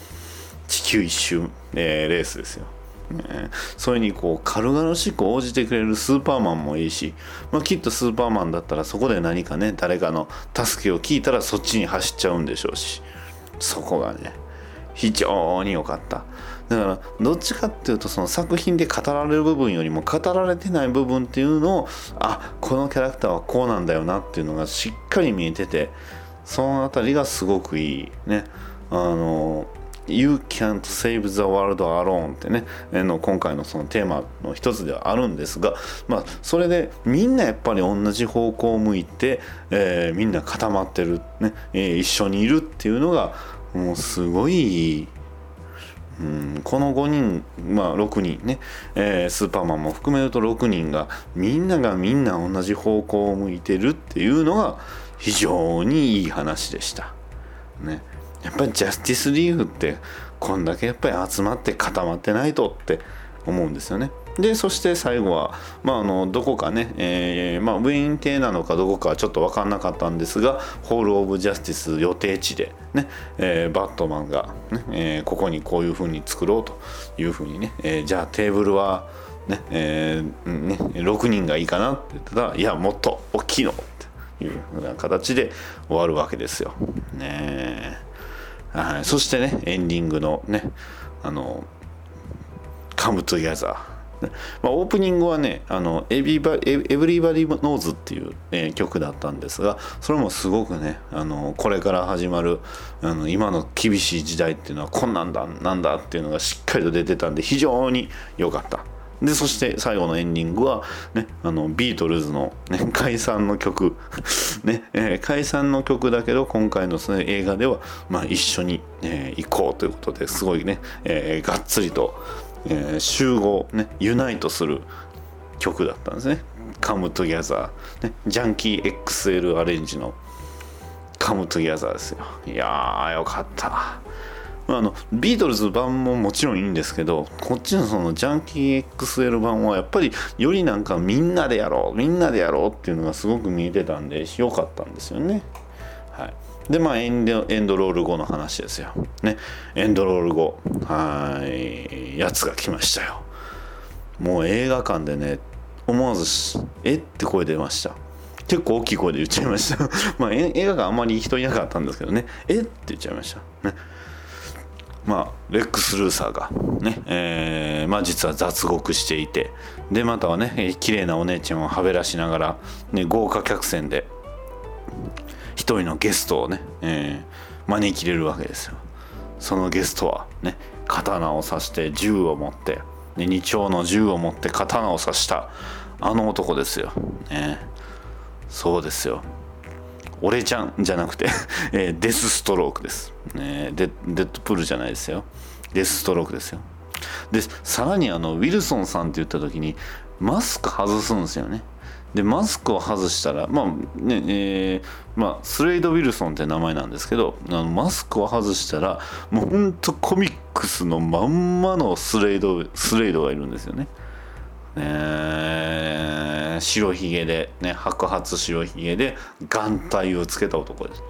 地球一周、えー、レースですよ。ね、それにこう軽々しく応じてくれるスーパーマンもいいし、まあ、きっとスーパーマンだったらそこで何かね誰かの助けを聞いたらそっちに走っちゃうんでしょうしそこがね非常に良かった。だからどっちかっていうとその作品で語られる部分よりも語られてない部分っていうのをあこのキャラクターはこうなんだよなっていうのがしっかり見えててその辺りがすごくいい。ね。あの You can't save the world alone ってねの今回のそのテーマの一つではあるんですが、まあ、それでみんなやっぱり同じ方向を向いて、えー、みんな固まってる、ねえー、一緒にいるっていうのがもうすごいうん、この5人、まあ、6人ね、えー、スーパーマンも含めると6人がみんながみんな同じ方向を向いてるっていうのが非常にいい話でした。ね、やっぱりジャスティスリーグってこんだけやっぱり集まって固まってないとって思うんですよね。でそして最後は、まあ、あのどこかね、えーまあ、ウィーン邸なのかどこかはちょっと分かんなかったんですがホール・オブ・ジャスティス予定地でね、えーバットマンが、ねえーここにこういうふうに作ろうというふうにね、えじゃあテーブルはね,、えーね6人がいいかなって言ったらいやもっと大きいのっていうふうな形で終わるわけですよ。ねえはい、そしてねエンディングのねあの「Come Together」ね。まあ、オープニングはね「あのエビバエ Everybody Knows」っていう、えー曲だったんですがそれもすごくねあのこれから始まるあの今の厳しい時代っていうのはこんなんだなんだっていうのがしっかりと出てたんで非常に良かった。でそして最後のエンディングは、ね、あのビートルズの、ね、<laughs> 解散の曲、<laughs> ねえー解散の曲だけど今回のその映画では、まあ、一緒に、えー行こうということですごいね、えーがっつりと、え集合、ね、ユナイトする曲だったんですね「Come Together」ね、ジャンキー XL アレンジの「Come Together」ですよ。いやーよかった。あ、のビートルズ版ももちろんいいんですけどこっちのそのジャンキー XL 版はやっぱりよりなんかみんなでやろうみんなでやろうっていうのがすごく見えてたんで良かったんですよね。はい、でまあエンドエンドロール後の話ですよ。ねエンドロール後はいやつが来ましたよ。もう映画館でね思わず「え？っ?」て声出ました。結構大きい声で言っちゃいました。<laughs> まあ映画館あんまり人いなかったんですけどね「え？っ?」て言っちゃいました。ねまあ、レックス・ルーサーがね、えーまあ、実は脱獄していてでまたはねえー綺麗なお姉ちゃんをはべらしながら、ね、豪華客船で一人のゲストをね、えー招き入れるわけですよ。そのゲストはね刀を刺して銃を持って、ね、二丁の銃を持って刀を刺したあの男ですよ、ね、そうですよ。俺ちゃんじゃなくて、<laughs> えデスストロークです、ね、デデッドプールじゃないですよ。デスストロークですよ。でさらにあのウィルソンさんって言った時にマスク外すんですよね。でマスクを外したらまあねえーまあスレイド・ウィルソンって名前なんですけどあのマスクを外したらもうほんとコミックスのまんまのスレイドスレイドがいるんですよね。ね白ひげで、ね、白髪白ひげで眼帯をつけた男です。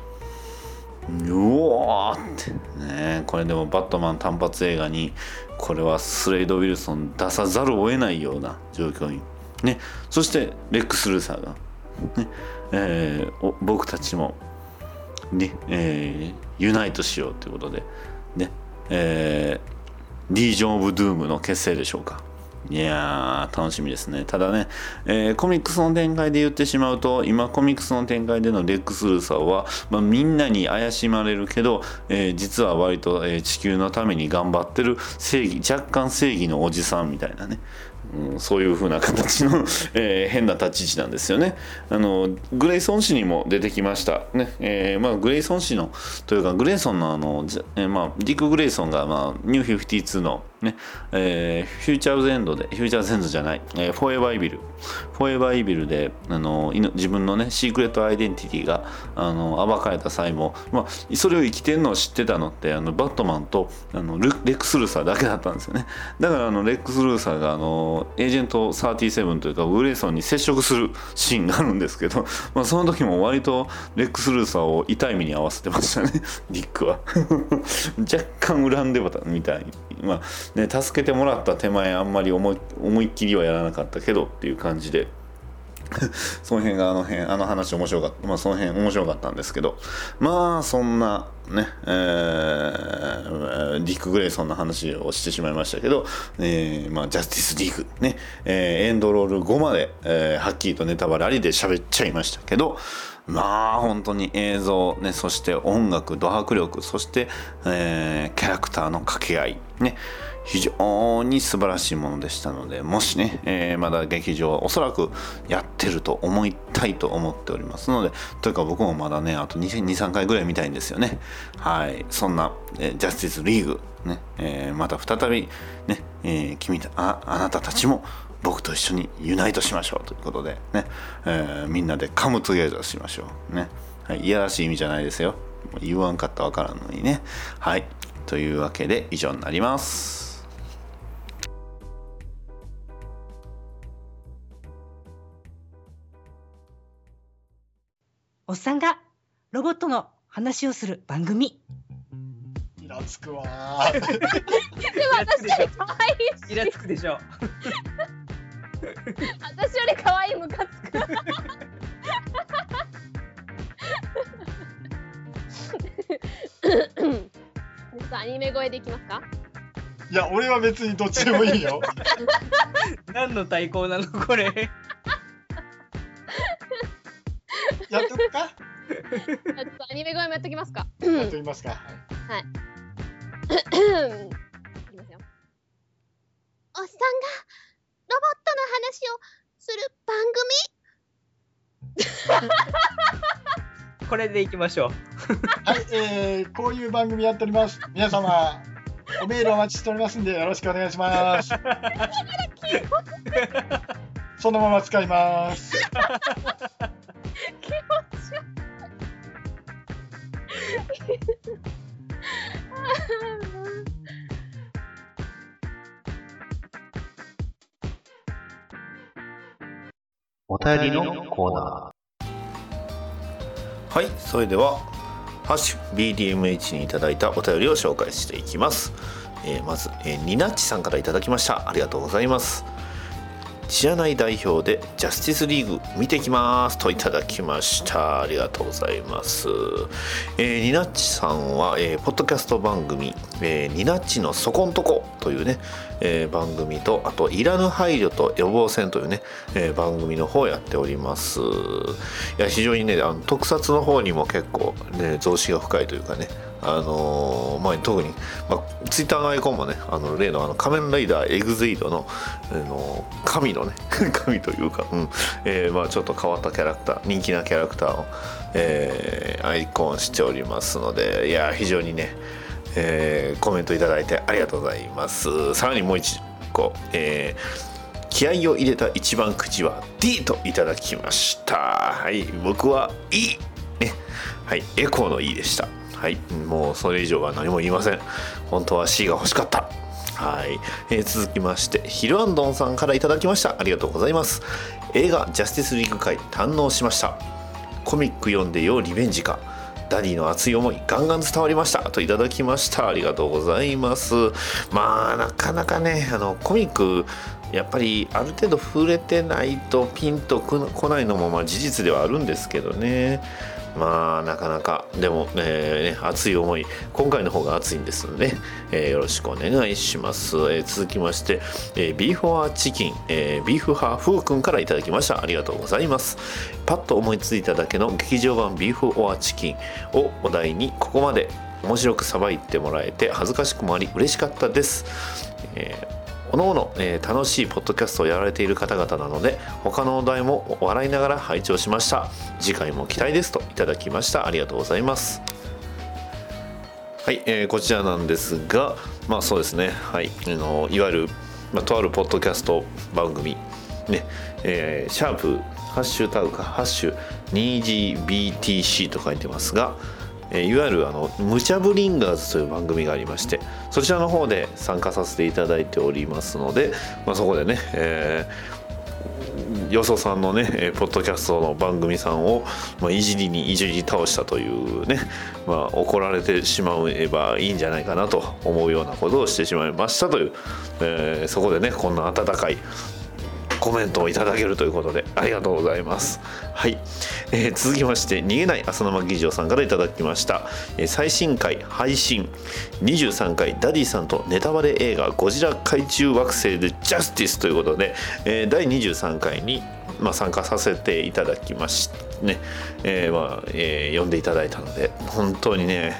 うおーって。ねこれでもバットマン単発映画にこれはスレイド・ウィルソン出さざるを得ないような状況に。ねそしてレックス・ルーサーが、ねえー僕たちもねえーユナイトしようということで。ねえーリージョン・オブ・ドゥームの結成でしょうか。いやー楽しみですね。ただね、えーコミックスの展開で言ってしまうと今コミックスの展開でのレックス・ルーサーは、まあ、みんなに怪しまれるけど、えー実は割と、えー地球のために頑張ってる正義若干正義のおじさんみたいなね。うんそういう風な形の、<laughs> えー変な立ち位置なんですよね。あのグレイソン氏にも出てきました、ねえーまあ、グレイソン氏のというかグレイソンのあの、えーまあ、ディック・グレイソンが、まあ、 New 52の、ね。えー Futures End で Futures End じゃない、えーフォーエバーイビルフォーエバーイビルであのいの自分のね secret identity があの暴かれた際も、まあ、それを生きてるのを知ってたのってあのバットマンとあのレックス・ルーサーだけだったんですよね。だからあのレックス・ルーサーがあのエージェント37というかグレイソンに接触するシーンがあるんですけど、<laughs> まあ、その時も割とレックス・ルーサーを痛い目に合わせてましたね。<laughs> ディックは。<laughs> 若干恨んでたみたい。にまあね助けてもらった手前あんまり思い思いっきりはやらなかったけどっていう感じで。<laughs> その辺があの辺あの話面白かったまあその辺面白かったんですけど。まあそんなねえーディック・グレイソンの話をしてしまいましたけど、えーまあ、ジャスティス・リーグね、えーエンドロール5まで、えーはっきりとネタバレありで喋っちゃいましたけど。まあ本当に映像ねそして音楽ド迫力そして、えーキャラクターの掛け合いね。非常に素晴らしいものでしたのでもしね、えーまだ劇場はおそらくやってると思いたいと思っておりますのでというか僕もまだねあと23回ぐらい見たいんですよね。はい。そんな、えージャスティスリーグね、えーまた再びね、え君たああなたたちも僕と一緒にユナイトしましょうということでね、えー、みんなでカムトゥゲーザーしましょう。ね、はい、いやらしい意味じゃないですよ。言わんかったわからんのにね。はいというわけで以上になります。おっさんがロボットの話をする番組。イラつくわ <laughs> イラつくでしょ。<laughs> 私より可愛いムカつく。ちょっとアニメ声でいきますか？いや、俺は別にどっちでもいいよ。何の対抗なのこれ？やっとくか？ちょっとアニメ声もやっときますか？やっときますか。い。<coughs> きますよ。おっさんがロボットの話をする番 <laughs> これでいきましょう。<laughs> はい、えー、こういう番組やっております。皆様、おメールお待ちしておりますんで、よろしくお願いします。そのまま使います。組 <laughs> 気持ち悪いお便りのコーナー。はいそれでは「ハッシュ #BDMH」にいただいたお便りを紹介していきます、えーまず、えーニナッチさんからいただきました。ありがとうございます。知らない代表でジャスティスリーグ見てきます。といただきました。ありがとうございます、えーニナッチさんは、えーポッドキャスト番組「えーニナッチのそこんとこ」というね、えー番組とあと「いらぬ配慮と予防線」というね、えー番組の方をやっております。いや非常にねあの特撮の方にも結構ね増資が深いというかねあのーまあ、特に、まあ、ツイッターのアイコンもねあの例のあの仮面ライダーエグゼイドの、あの神のね <laughs> 神というか、うん。えーまあ、ちょっと変わったキャラクター人気なキャラクターを、えーアイコンしておりますのでいや非常にね、えーコメントいただいてありがとうございます。さらにもう一個、えー気合を入れた一番口は D といただきました。はい。僕は E ね。はい。エコーの E でした。はい。もうそれ以上は何も言いません。本当は C が欲しかった。はい、えー続きましてヒルアンドンさんからいただきました。ありがとうございます。映画ジャスティスリーグ回堪能しました。コミック読んでよリベンジか。ダディの熱い思いガンガン伝わりました。といただきました。ありがとうございます。まあなかなかねあのコミックやっぱりある程度触れてないとピンとこないのもまあ事実ではあるんですけどね。まあなかなかでも、えーね、熱い思い今回の方が熱いんですので、えーよろしくお願いします、えー続きまして、えービーフォアチキン、えービーフ派フー君からいただきました。ありがとうございます。パッと思いついただけの劇場版ビーフオアチキンをお題にここまで面白くさばいてもらえて恥ずかしくもあり嬉しかったです、えーおのおの、えー楽しいポッドキャストをやられている方々なので他のお題も笑いながら拝聴しました。次回も期待ですといただきました。ありがとうございます。はい、えーこちらなんですがまあそうですね。はいあのいわゆる、まあ、とあるポッドキャスト番組ねえーシャープハッシュタグかハッシュ 2GBTC と書いてますがえいわゆるあの「ムチャブリンガーズ」という番組がありましてそちらの方で参加させていただいておりますので、まあ、そこでね、えーよそさんのねえポッドキャストの番組さんを、まあ、いじりにいじり倒したというね、まあ、怒られてしまえばいいんじゃないかなと思うようなことをしてしまいましたという、えーそこでねこんな温かいコメントをいただけるということでありがとうございます。はい、えー続きまして逃げない浅沼議場さんからいただきました、えー最新回配信23回ダディさんとネタバレ映画ゴジラ怪獣惑星でジャスティスということで、えー第23回にまあ、参加させていただきましてね、えーまあえー呼んでいただいたので本当にね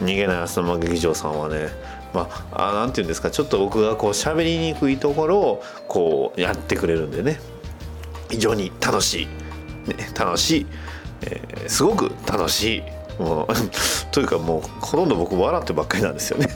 逃げない浅沼劇場さんはねまあ、あなんて言うんですかちょっと僕がこう喋りにくいところをこうやってくれるんでね。非常に楽しい、ね、楽しい、えーすごく楽しい。もう <laughs> というかもうほとんど僕笑ってばっかりなんですよね。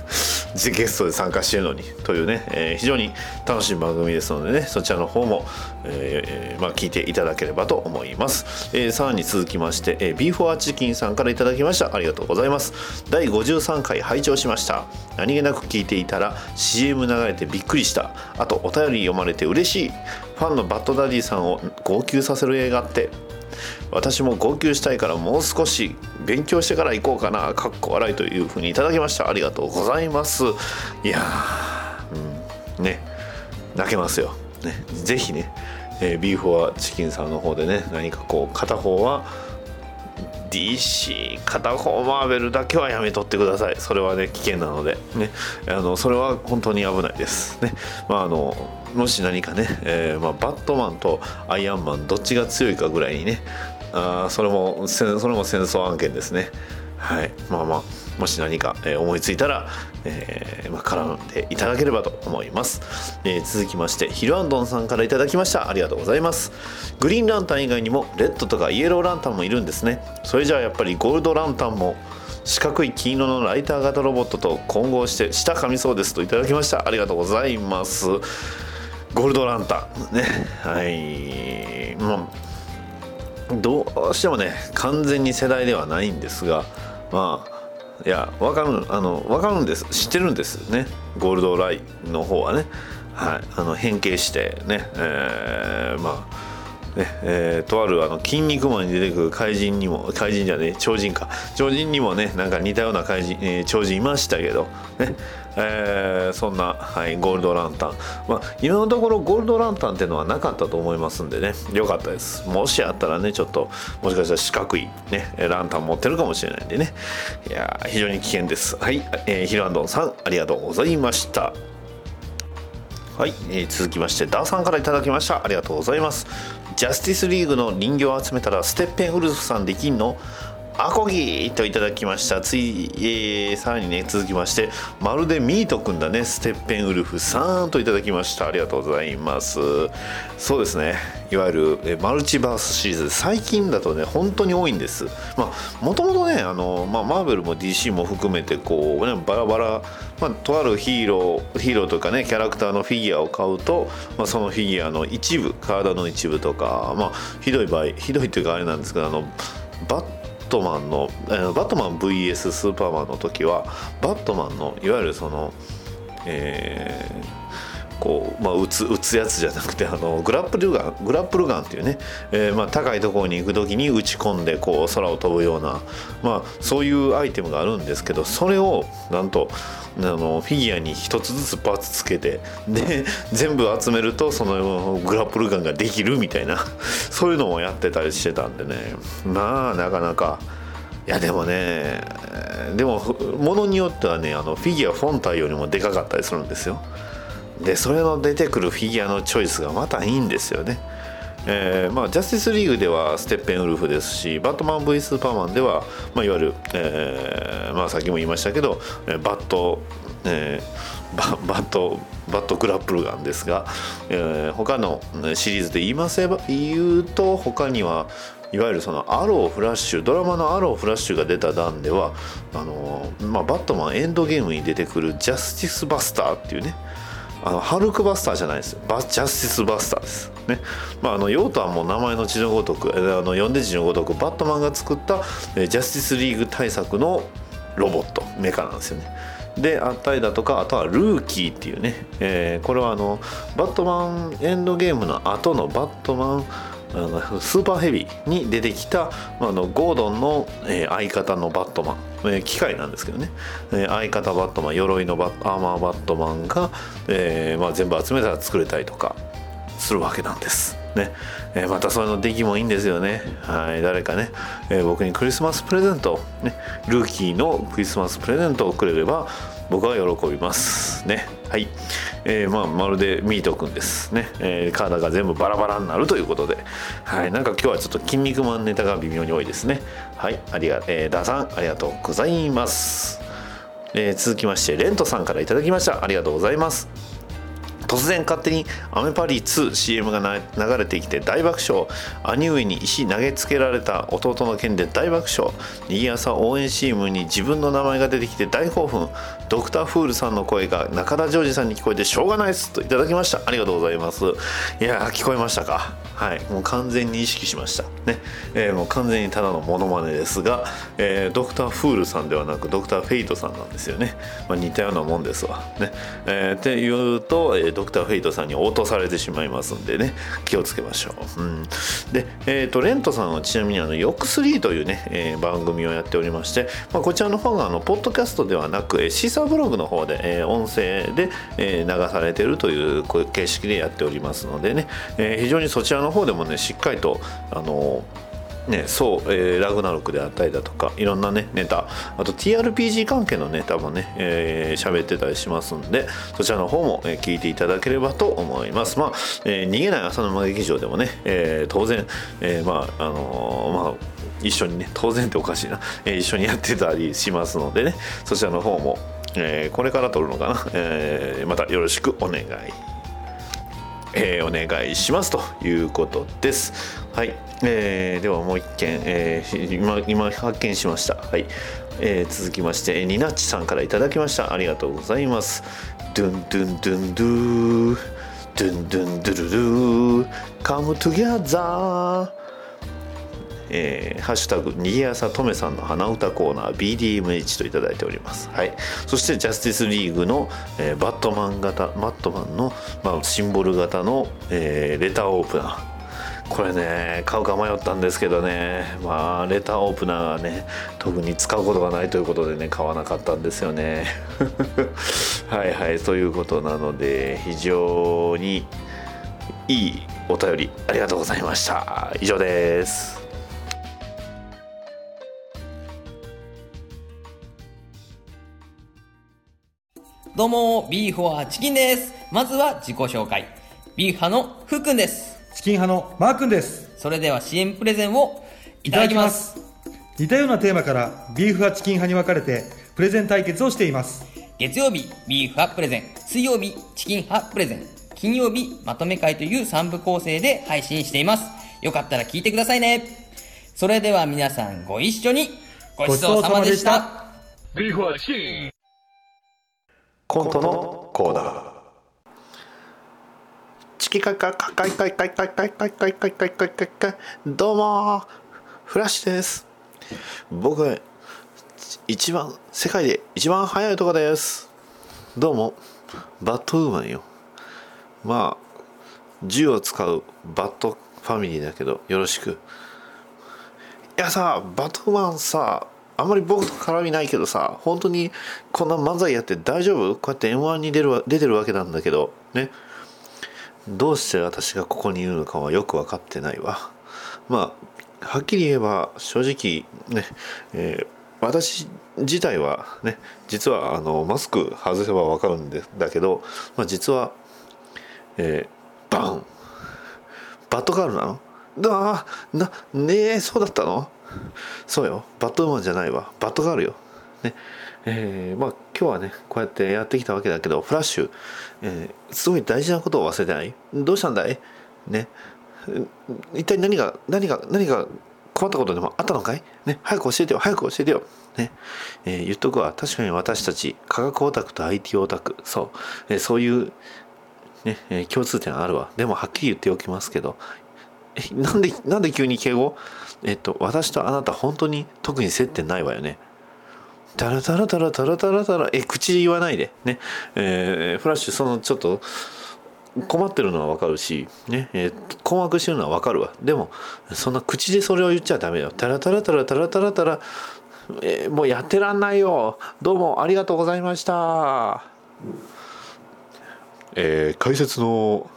ゲストで参加しているのにというね、えー非常に楽しい番組ですのでねそちらの方も、えーまあ、聞いていただければと思います、えーさらに続きまして、えー、ビーフォアチキンさんからいただきました。ありがとうございます。第53回拝聴しました。何気なく聞いていたら CM 流れてびっくりした。あとお便り読まれて嬉しい。ファンのバッドダディさんを号泣させる映画って私も号泣したいからもう少し勉強してから行こうかなかっこ笑いというふうにいただきました。ありがとうございます。いやー、うん、ね泣けますよ、ね、ぜひね、えー、ビーフォアチキンさんの方でね何かこう片方は DC 片方マーベルだけはやめとってください。それはね危険なので。ねあのそれは本当に危ないです。ねまああのもし何かね、えーまあ、バットマンとアイアンマンどっちが強いかぐらいにねあそれもそれも戦争案件ですね。はい。まあまあもし何か、え、思いついたら、えーまあ、絡んでいただければと思います、えー、続きましてヒルアンドンさんからいただきました。ありがとうございます。グリーンランタン以外にもレッドとかイエローランタンもいるんですね。それじゃあやっぱりゴールドランタンも四角い金色のライター型ロボットと混合して舌噛みそうですといただきました。ありがとうございます。ゴールドランタンね。はい。もうどうしてもね完全に世代ではないんですがまあいや分かるあの分かるんです。知ってるんですね。ゴールドラインの方はね。はい。あの変形してねえー、まあねえー、とあるあの筋肉マンに出てくる怪人にも怪人じゃねえ超人か。超人にもねなんか似たような怪人、えー、超人いましたけどね。えー、そんな、はい、ゴールドランタン、まあ、今のところゴールドランタンっていうのはなかったと思いますんでね。よかったです。もしあったらねちょっともしかしたら四角い、ね、ランタン持ってるかもしれないんでね。いや非常に危険です。はい、えー、ヒルアンドンさんありがとうございました。はい、えー、続きましてダーさんからいただきました。ありがとうございます。ジャスティスリーグの人形を集めたらステッペンウルフさんできんの？アコギといただきました。つい、えー、さらにね続きましてまるでミートくんだね。ステッペンウルフさんといただきました。ありがとうございます。そうですね。いわゆるマルチバースシリーズ。最近だとね本当に多いんです。まあもともとねあの、まあ、マーベルも DC も含めてこうねバラバラ、まあ、とあるヒーローヒーローとかねキャラクターのフィギュアを買うと、まあ、そのフィギュアの一部体の一部とかまあひどい場合ひどいというかあれなんですけどあのバットマンの、えー、バットマン VS スーパーマンの時はバットマンのいわゆるその、えー、こうまあ、打つ打つやつじゃなくてあのグラップルガングラップルガンっていうね、えーまあ、高いところに行く時に打ち込んでこう空を飛ぶような、まあ、そういうアイテムがあるんですけどそれをなんとあのフィギュアに一つずつパーツつけてで <laughs> 全部集めるとそのグラップルガンができるみたいな <laughs> そういうのもやってたりしてたんでね。まあなかなか。いやでもねでもものによってはねあのフィギュア本体よりもでかかったりするんですよ。でそれの出てくるフィギュアのチョイスがまたいいんですよね。えーまあ、ジャスティスリーグではステッペンウルフですしバットマン V スーパーマンでは、まあ、いわゆる、えーまあ、さっきも言いましたけどバット、えー、ババットバットグラップルガンですが、えー、他のシリーズで言いますば言うと他にはいわゆるそのアローフラッシュドラマのアローフラッシュが出た段ではあの、まあ、バットマンエンドゲームに出てくるジャスティスバスターっていうねあのハルクバスターじゃないです。バジャスティスバスターです。ね。まああの用途はもう名前の字のごとくあの読んで字のごとくバットマンが作ったえジャスティスリーグ対策のロボットメカなんですよね。であったりだとかあとはルーキーっていうね、えー、これはあのバットマンエンドゲームの後のバットマンあのスーパーヘビーに出てきたあのゴードンの、えー、相方のバットマン、えー、機械なんですけどね、えー、相方バットマン鎧のバアーマーバットマンが、えまあ、全部集めたら作れたりとかするわけなんです。ねえ、またそれの出来もいいんですよね。はい誰かね、え、僕にクリスマスプレゼント、ね、ルーキーのクリスマスプレゼントをくれれば僕は喜びます。ね。はい、えー、まあまるでミートくんです。ね、えー、体が全部バラバラになるということで。はい。なんか今日はちょっと筋肉マンネタが微妙に多いですね。はい。ありが、えー、ダさんありがとうございます。えー、続きましてレントさんからいただきました。ありがとうございます。突然勝手に「アメパリ 2CM」が流れてきて大爆笑。兄上に石投げつけられた弟の件で大爆笑。にぎやさ応援 CM に自分の名前が出てきて大興奮。ドクターフールさんの声が中田ジョージさんに聞こえてしょうがないですといただきました。ありがとうございます。いや聞こえましたか？はい。もう完全に意識しました。ね、えー、もう完全にただのモノマネですが、えー、ドクターフールさんではなくドクターフェイトさんなんですよね、まあ、似たようなもんですわ。ね、えー、っていうと、えドクターフェイトさんに落とされてしまいますんでね。気をつけましょう、うん、で、えーと、レントさんはちなみにあのヨック3というね、え、番組をやっておりまして、まあ、こちらの方があのポッドキャストではなく、え、シーサーブログの方で、えー、音声で、えー、流されてるという形式でやっておりますのでね、えー、非常にそちらの方でもねしっかりとあのね、そう、えー、ラグナロクであったりだとかいろんなねネタあと TRPG 関係のネタもね喋、えー、ってたりしますんでそちらの方も、えー、聞いていただければと思います。まあ、えー、逃げない浅沼劇場でもね、えー、当然、えー、まああのー、まあ一緒にね当然っておかしいな、えー、一緒にやってたりしますのでねそちらの方も、えー、これから撮るのかな、<laughs> えー、またよろしくお願いえー、お願いしますということです。はい、えー、ではもう一件、えー、今今発見しました。はい、えー、続きまして、ニナッチさんからいただきました。ありがとうございます。ドゥンドゥンドゥンドゥドゥンドゥンドゥルルー Come together えー、ハッシュタグにぎやさとめさんの花歌コーナー BDMH といただいております。はい。そしてジャスティスリーグの、えー、バットマン型、バットマンの、まあ、シンボル型の、えー、レターオープナー。これね買うか迷ったんですけどねまあレターオープナーがね特に使うことがないということでね買わなかったんですよね <laughs> はいはいということなので非常にいいお便りありがとうございました以上ですどうも、 Beef or Chicken です。まずは自己紹介。ビーフ派のふうくんです。チキン派のマー君です。それでは CM プレゼンをいただきます。似たようなテーマからビーフ派チキン派に分かれてプレゼン対決をしています。月曜日、ビーフ派プレゼン。水曜日、チキン派プレゼン。金曜日、まとめ回という3部構成で配信しています。よかったら聞いてくださいね。それでは皆さんご一緒にごちそうさまでした。ビーフ派チキンコントのコーナー。チキカカカカイカイカイカイカイカイカイカイカイカイカイカイどうもフラッシュです僕一番世界で一番速い男ですどうもバットウーマンよまあ銃を使うバットファミリーだけどよろしくいやさバットウーマンさあんまり僕と絡みないけどさ本当にこんな漫才やって大丈夫？こうやって m 1に出る出てるわけなんだけどね。どうして私がここにいるのかはよく分かってないわ。まあはっきり言えば正直ね、えー、私自体はね実はあのマスク外せば分かるんでだけど、まあ、実は、えー、バン。バットガールなの？あなねえそうだったの？<laughs> そうよ。バットウーマンじゃないわ。バットガールよ。ね。えー、まあ今日はねこうやってやってきたわけだけどフラッシュ、えー、すごい大事なことを忘れてない？どうしたんだい？ね。一体何が何が何が困ったことでもあったのかい？ね。早く教えてよ。早く教えてよ。ね。えー、言っとくわ。確かに私たち科学オタクと IT オタク。そう、え、そういうね、え、共通点あるわ。でもはっきり言っておきますけど。えなんでなんで急に敬語？えっと、私とあなた本当に特に接点ないわよね。タラタラタラタラタラタラ、え、口言わないで。ね。えー、フラッシュ、そのちょっと、困ってるのはわかるし、ね、えー、困惑してるのはわかるわ。でも、そんな口でそれを言っちゃダメよ。タラタラタラタラタラタラ、えー、もうやってらんないよ。どうもありがとうございました。えー、解説の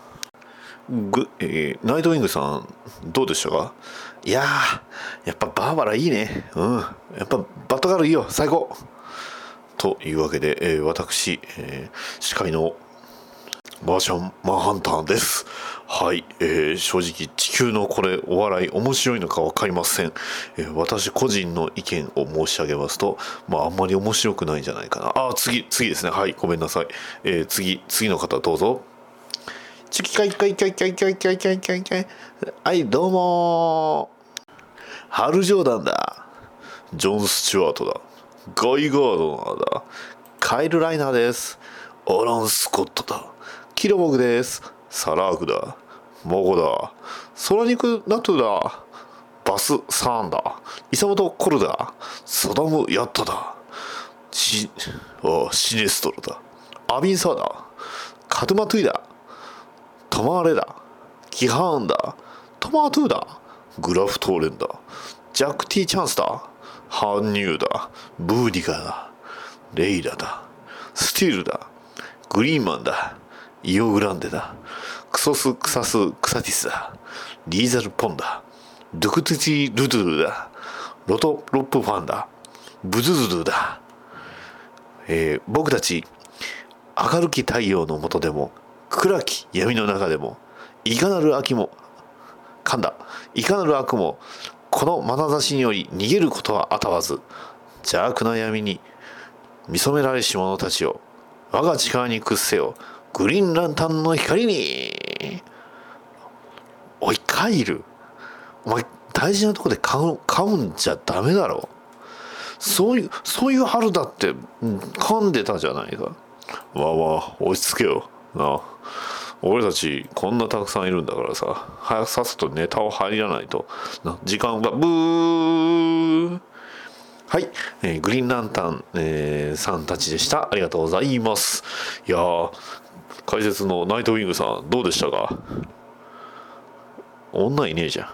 グ、えー、ナイトウィングさん、どうでしたか？いややっぱバーバラいいね。うん。やっぱバットガールいいよ。最高。というわけで、えー、私、えー、司会のマーシャンマンハンターです。はい、えー、正直地球のこれお笑い面白いのか分かりません、えー、私個人の意見を申し上げますと、まああんまり面白くないんじゃないかな。あ、次、次ですね。はい、ごめんなさい。えー、次、次の方どうぞ。チキカイカイカイカイカイカイカイカイカイはいどうもハル・ジョーダンだジョン・スチュワートだガイ・ガードナーだカイル・ライナーですオラン・スコットだキロボグですサラークだモゴだソラニク・ナトゥだバス・サーンだイサモト・コルだサダム・ヤッタだシあシネストルだアビンサーだカトマトゥイだトマーレだ。キハーンだ。トマトゥーだ。グラフトーレンだ。ジャック・ティ・チャンスだ。ハンニューだ。ブーディガーだ。レイラだ。スティールだ。グリーンマンだ。イオグランデだ。クソス・クサス・クサティスだ。リーザル・ポンだ。ドゥクトゥティ・ルドゥルだ。ロト・ロップファンだ。ブズズドゥだ、えー僕たち明るき太陽の下でも暗き闇の中でもいかなる秋も噛んだ。いかなる悪もこの眼差しにより逃げることはあたわず邪悪な闇に見初められし者たちを我が力に屈せよグリーンランタンの光においカイルお前大事なとこで買う買うんじゃダメだろ。そういうそういう春だって噛んでたじゃないか。わあわあ落ち着けよ。なあ。俺たちこんなたくさんいるんだからさ早くさっさとネタを入らないと。な時間がブー。はい、えーグリーンランタン、えーさんたちでした。ありがとうございます。いや解説のナイトウィングさんどうでしたか？女いねえじゃん。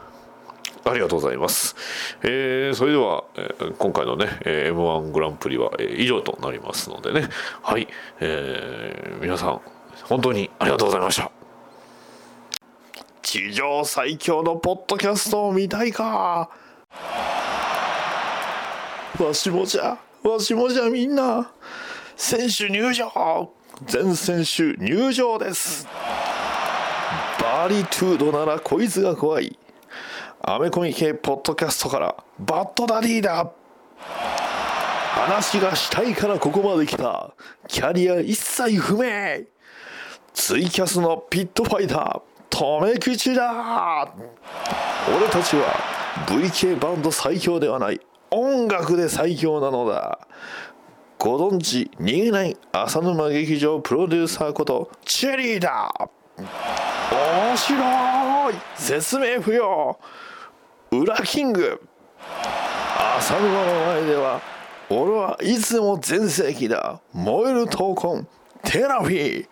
ありがとうございます。えーそれでは、えー今回のね、えー M1 グランプリは、えー以上となりますのでね、はい、えー皆さん、本当にありがとうございました。地上最強のポッドキャストを見たいか。わしもじゃ、わしもじゃみんな、選手入場。全選手入場です。バリトゥードならこいつが怖い。アメコミ系ポッドキャストからバッドダディだ。話がしたいからここまで来た。キャリア一切不明。ツイキャスのピットファイター留め口だ。俺たちは VK バンド最強ではない音楽で最強なのだ。ご存知逃げない浅沼劇場プロデューサーことチェリーだ。面白い。説明不要。裏キング。浅沼の前では俺はいつも全盛期だ。燃える闘魂。テラフィー。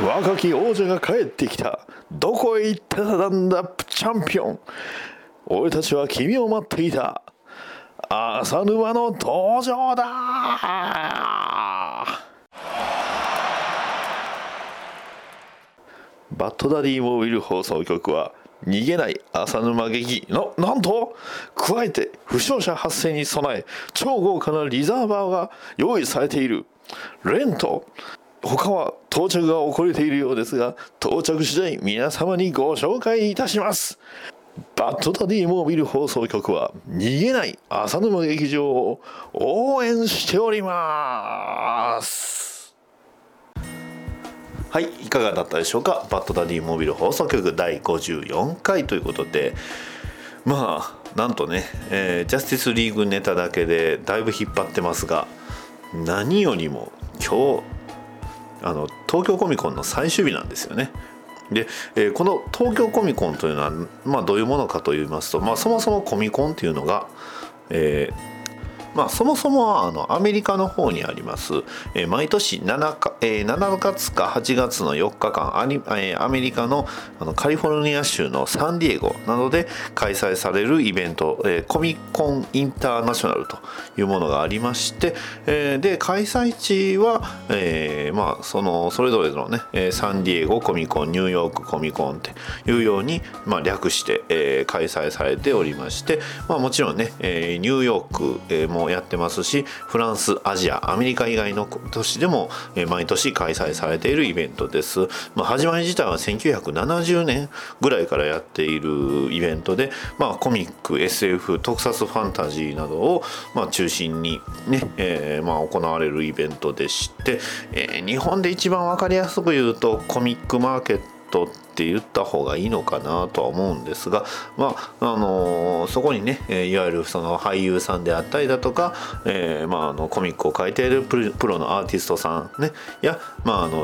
若き王者が帰ってきた。どこへ行ってたんだチャンピオン。俺たちは君を待っていた。浅沼の登場だ。バッドダディモービル放送局は逃げない浅沼劇のなんと加えて負傷者発生に備え超豪華なリザーバーが用意されている。レント他は到着が遅れているようですが到着次第皆様にご紹介いたします。バッドダディモービル放送局は逃げない浅沼劇場を応援しております。はいいかがだったでしょうか？バッドダディモービル放送局第54回ということでまあなんとね、えージャスティスリーグネタだけでだいぶ引っ張ってますが何よりも今日あの東京コミコンの最終日なんですよね。で、えーこの東京コミコンというのは、まあ、どういうものかと言いますと、まあ、そもそもコミコンっていうのが、えーまあ、そもそもはあのアメリカの方にあります、えー毎年 7, か、えー7月か8月の4日間アニ、えーアメリカのあのカリフォルニア州のサンディエゴなどで開催されるイベント、えーコミコンインターナショナルというものがありまして、えーで開催地は、えーまあ、そのそれぞれのね、えサンディエゴコミコンニューヨークコミコンっていうように、まあ、略して、えー開催されておりまして、まあ、もちろんね、えーニューヨーク、えーもやってますしフランスアジアアメリカ以外の都市でも、毎年開催されているイベントです、まあ、始まり自体は1970年ぐらいからやっているイベントで、まあ、コミック SF 特撮ファンタジーなどを、ま、中心にね、えーま、行われるイベントでして、えー日本で一番わかりやすく言うとコミックマーケットって言った方がいいのかなとは思うんですが、まああのそこにね、いわゆるその俳優さんであったりだとか、えーまあ、あのコミックを描いているプロのアーティストさん、ね、や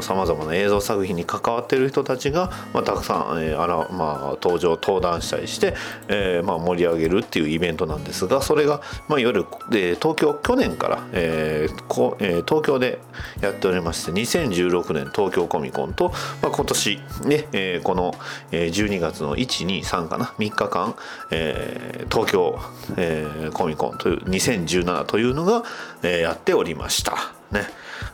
さまざ、まな映像作品に関わっている人たちが、まあ、たくさん、えーあらまあ、登場登壇したりして、えーまあ、盛り上げるっていうイベントなんですがそれが、まあ、いわゆる、東京去年から、えーこえー東京でやっておりまして2016年東京コミコンと、まあ、今年ね、えーこの、12月の123かな？3日間、えー東京、えーコミコンという2017というのが、えーやっておりました。ね、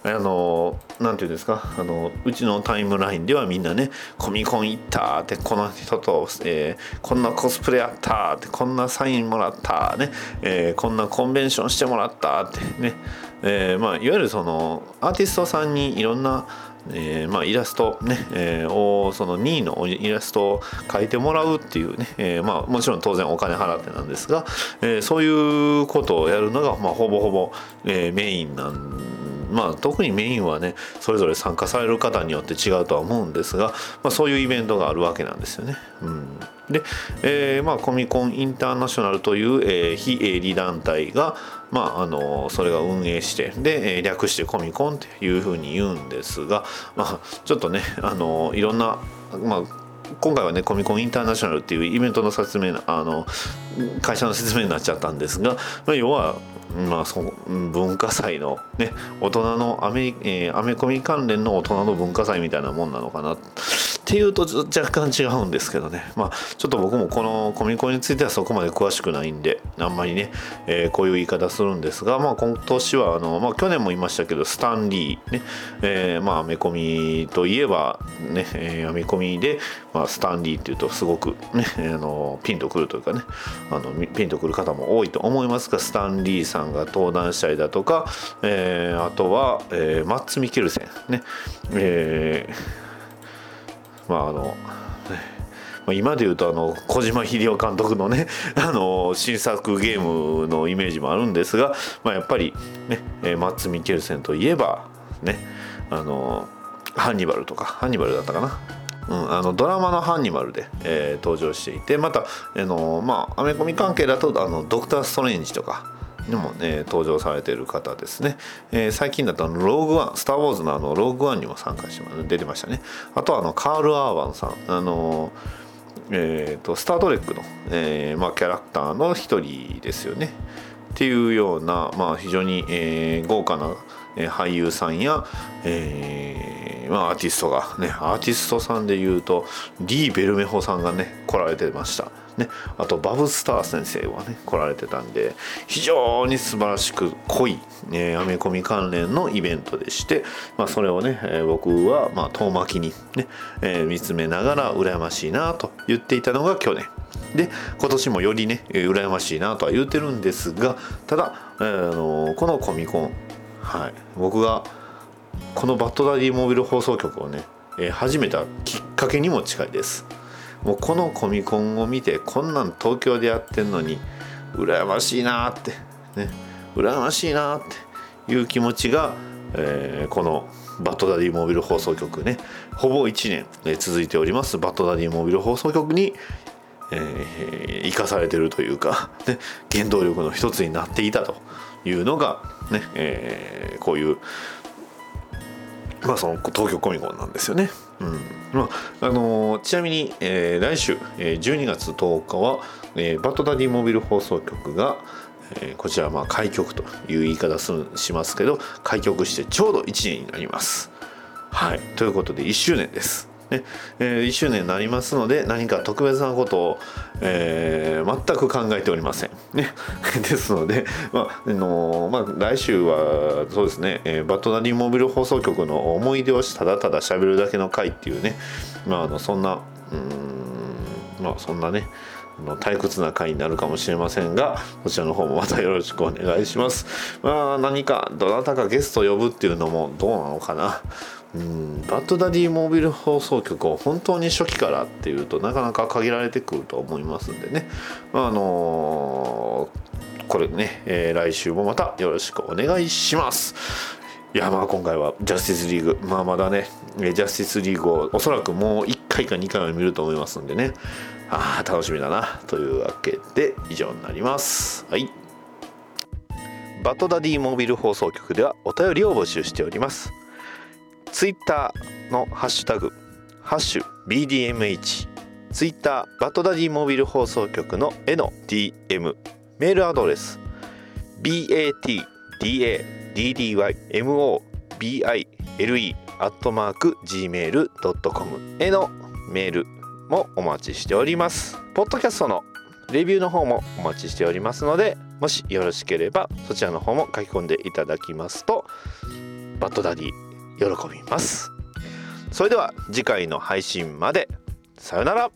あのなんていうんですか？あのうちのタイムラインではみんなねコミコン行ったってこの人と、えーこんなコスプレやったってこんなサインもらったね、えーこんなコンベンションしてもらったってね、えーまあ、いわゆるそのアーティストさんにいろんなえーまあ、イラスト、ねえーをその2位のイラストを描いてもらうっていうね、えーまあ、もちろん当然お金払ってなんですが、えそういうことをやるのが、まあ、ほぼほぼ、えメインなんまあ、特にメインはねそれぞれ参加される方によって違うとは思うんですが、まあ、そういうイベントがあるわけなんですよね。うん、で、えーまあ、コミコンインターナショナルという、えー非営利団体が、まあ、あのそれが運営してで、略してコミコンっていうふうに言うんですが、まあ、ちょっとねあのいろんな、まあ今回はねコミコンインターナショナルっていうイベントの説明あの会社の説明になっちゃったんですが、まあ、要は、まあ、そ文化祭のね大人のアメ,、えーアメコミ関連の大人の文化祭みたいなもんなのかな。っていうと若干違うんですけどね。まあちょっと僕もこのコミコンについてはそこまで詳しくないんであんまりね、えーこういう言い方するんですがまあ今年はあの、まあ、去年も言いましたけどスタンリーね、えーまあアメコミといえばね、えーアメコミで、まあ、スタンリーっていうとすごくね、あのピンとくるというかねあのピンとくる方も多いと思いますがスタンリーさんが登壇したりだとか、えーあとは、えーマッツ・ミケルセンね、えーまああの今で言うとあの小島秀夫監督のね <laughs> あの新作ゲームのイメージもあるんですが、まあ、やっぱりねえーマッツ・ミケルセンといえばねあのハンニバルとかハンニバルだったかな。うん、あのドラマの「ハンニバルで」えー登場していてまたあの、まあ、アメコミ関係だとあのドクター・ストレンジとかにも、ね、登場されている方ですね、えー最近だとあのローグワンスター・ウォーズのあのローグワンにも参加して出てましたね。あとはあのカール・アーバンさん。あのえー、とスター・トレックの、えーまあ、キャラクターの一人ですよね。っていうような、まあ、非常に、えー豪華な、え俳優さんや、えーまあ、アーティストがねアーティストさんでいうとリー・ベルメホさんがね来られてました。ね、あとバブスター先生はね来られてたんで非常に素晴らしく濃い、えアメコミ関連のイベントでして、まあ、それをね、えー僕は、まあ、遠巻きにね、えー見つめながら羨ましいなと言っていたのが去年で今年もよりね羨ましいなとは言ってるんですがただ、えーあのこのコミコン、はい、僕がこのバッドダディモービル放送局をね、えー始めたきっかけにも近いです。もうこのコミコンを見てこんなん東京でやってんのに羨ましいなーってね羨ましいなーっていう気持ちが、えーこのバッドダディモービル放送局ねほぼ1年、えー続いておりますバッドダディモービル放送局にえー生かされてるというか、ね、原動力の一つになっていたというのが、ねえーこういう、まあ、その東京コミコンなんですよね。うんまああのーちなみに、えー来週、えー12月10日は、えーバッドダディモビル放送局が、えーこちらまあ開局という言い方するしますけど開局してちょうど1年になります。はい、ということで1周年です。ねえー1周年になりますので何か特別なことを、えー全く考えておりません。ね、<laughs> ですので、まあのまあ、来週はそうですね、えーバッドダディモビル放送局の思い出をしただただ喋るだけの回っていうね、まあ、あのそんなうんまあそんなね退屈な回になるかもしれませんがこちらの方もまたよろしくお願いします。まあ何かどなたかゲスト呼ぶっていうのもどうなのかな。うん。バッドダディモービル放送局を本当に初期からっていうとなかなか限られてくると思いますんでね、まあ、あのーこれね、えー来週もまたよろしくお願いします。いやまあ今回はジャスティスリーグまあまだねジャスティスリーグをおそらくもう1回か2回は見ると思いますんでね。あー楽しみだな。というわけで以上になります。はい。バッドダディモービル放送局ではお便りを募集しております。ツイッターのハッシュタグハッシュ BDMH ツイッターバッドダディモビル放送局の絵の DM メールアドレス BATDADDYMOBILE アットマーク Gmail.com へのメールもお待ちしております。ポッドキャストのレビューの方もお待ちしておりますのでもしよろしければそちらの方も書き込んでいただきますとバッドダディ喜びます。それでは次回の配信まで。さようなら。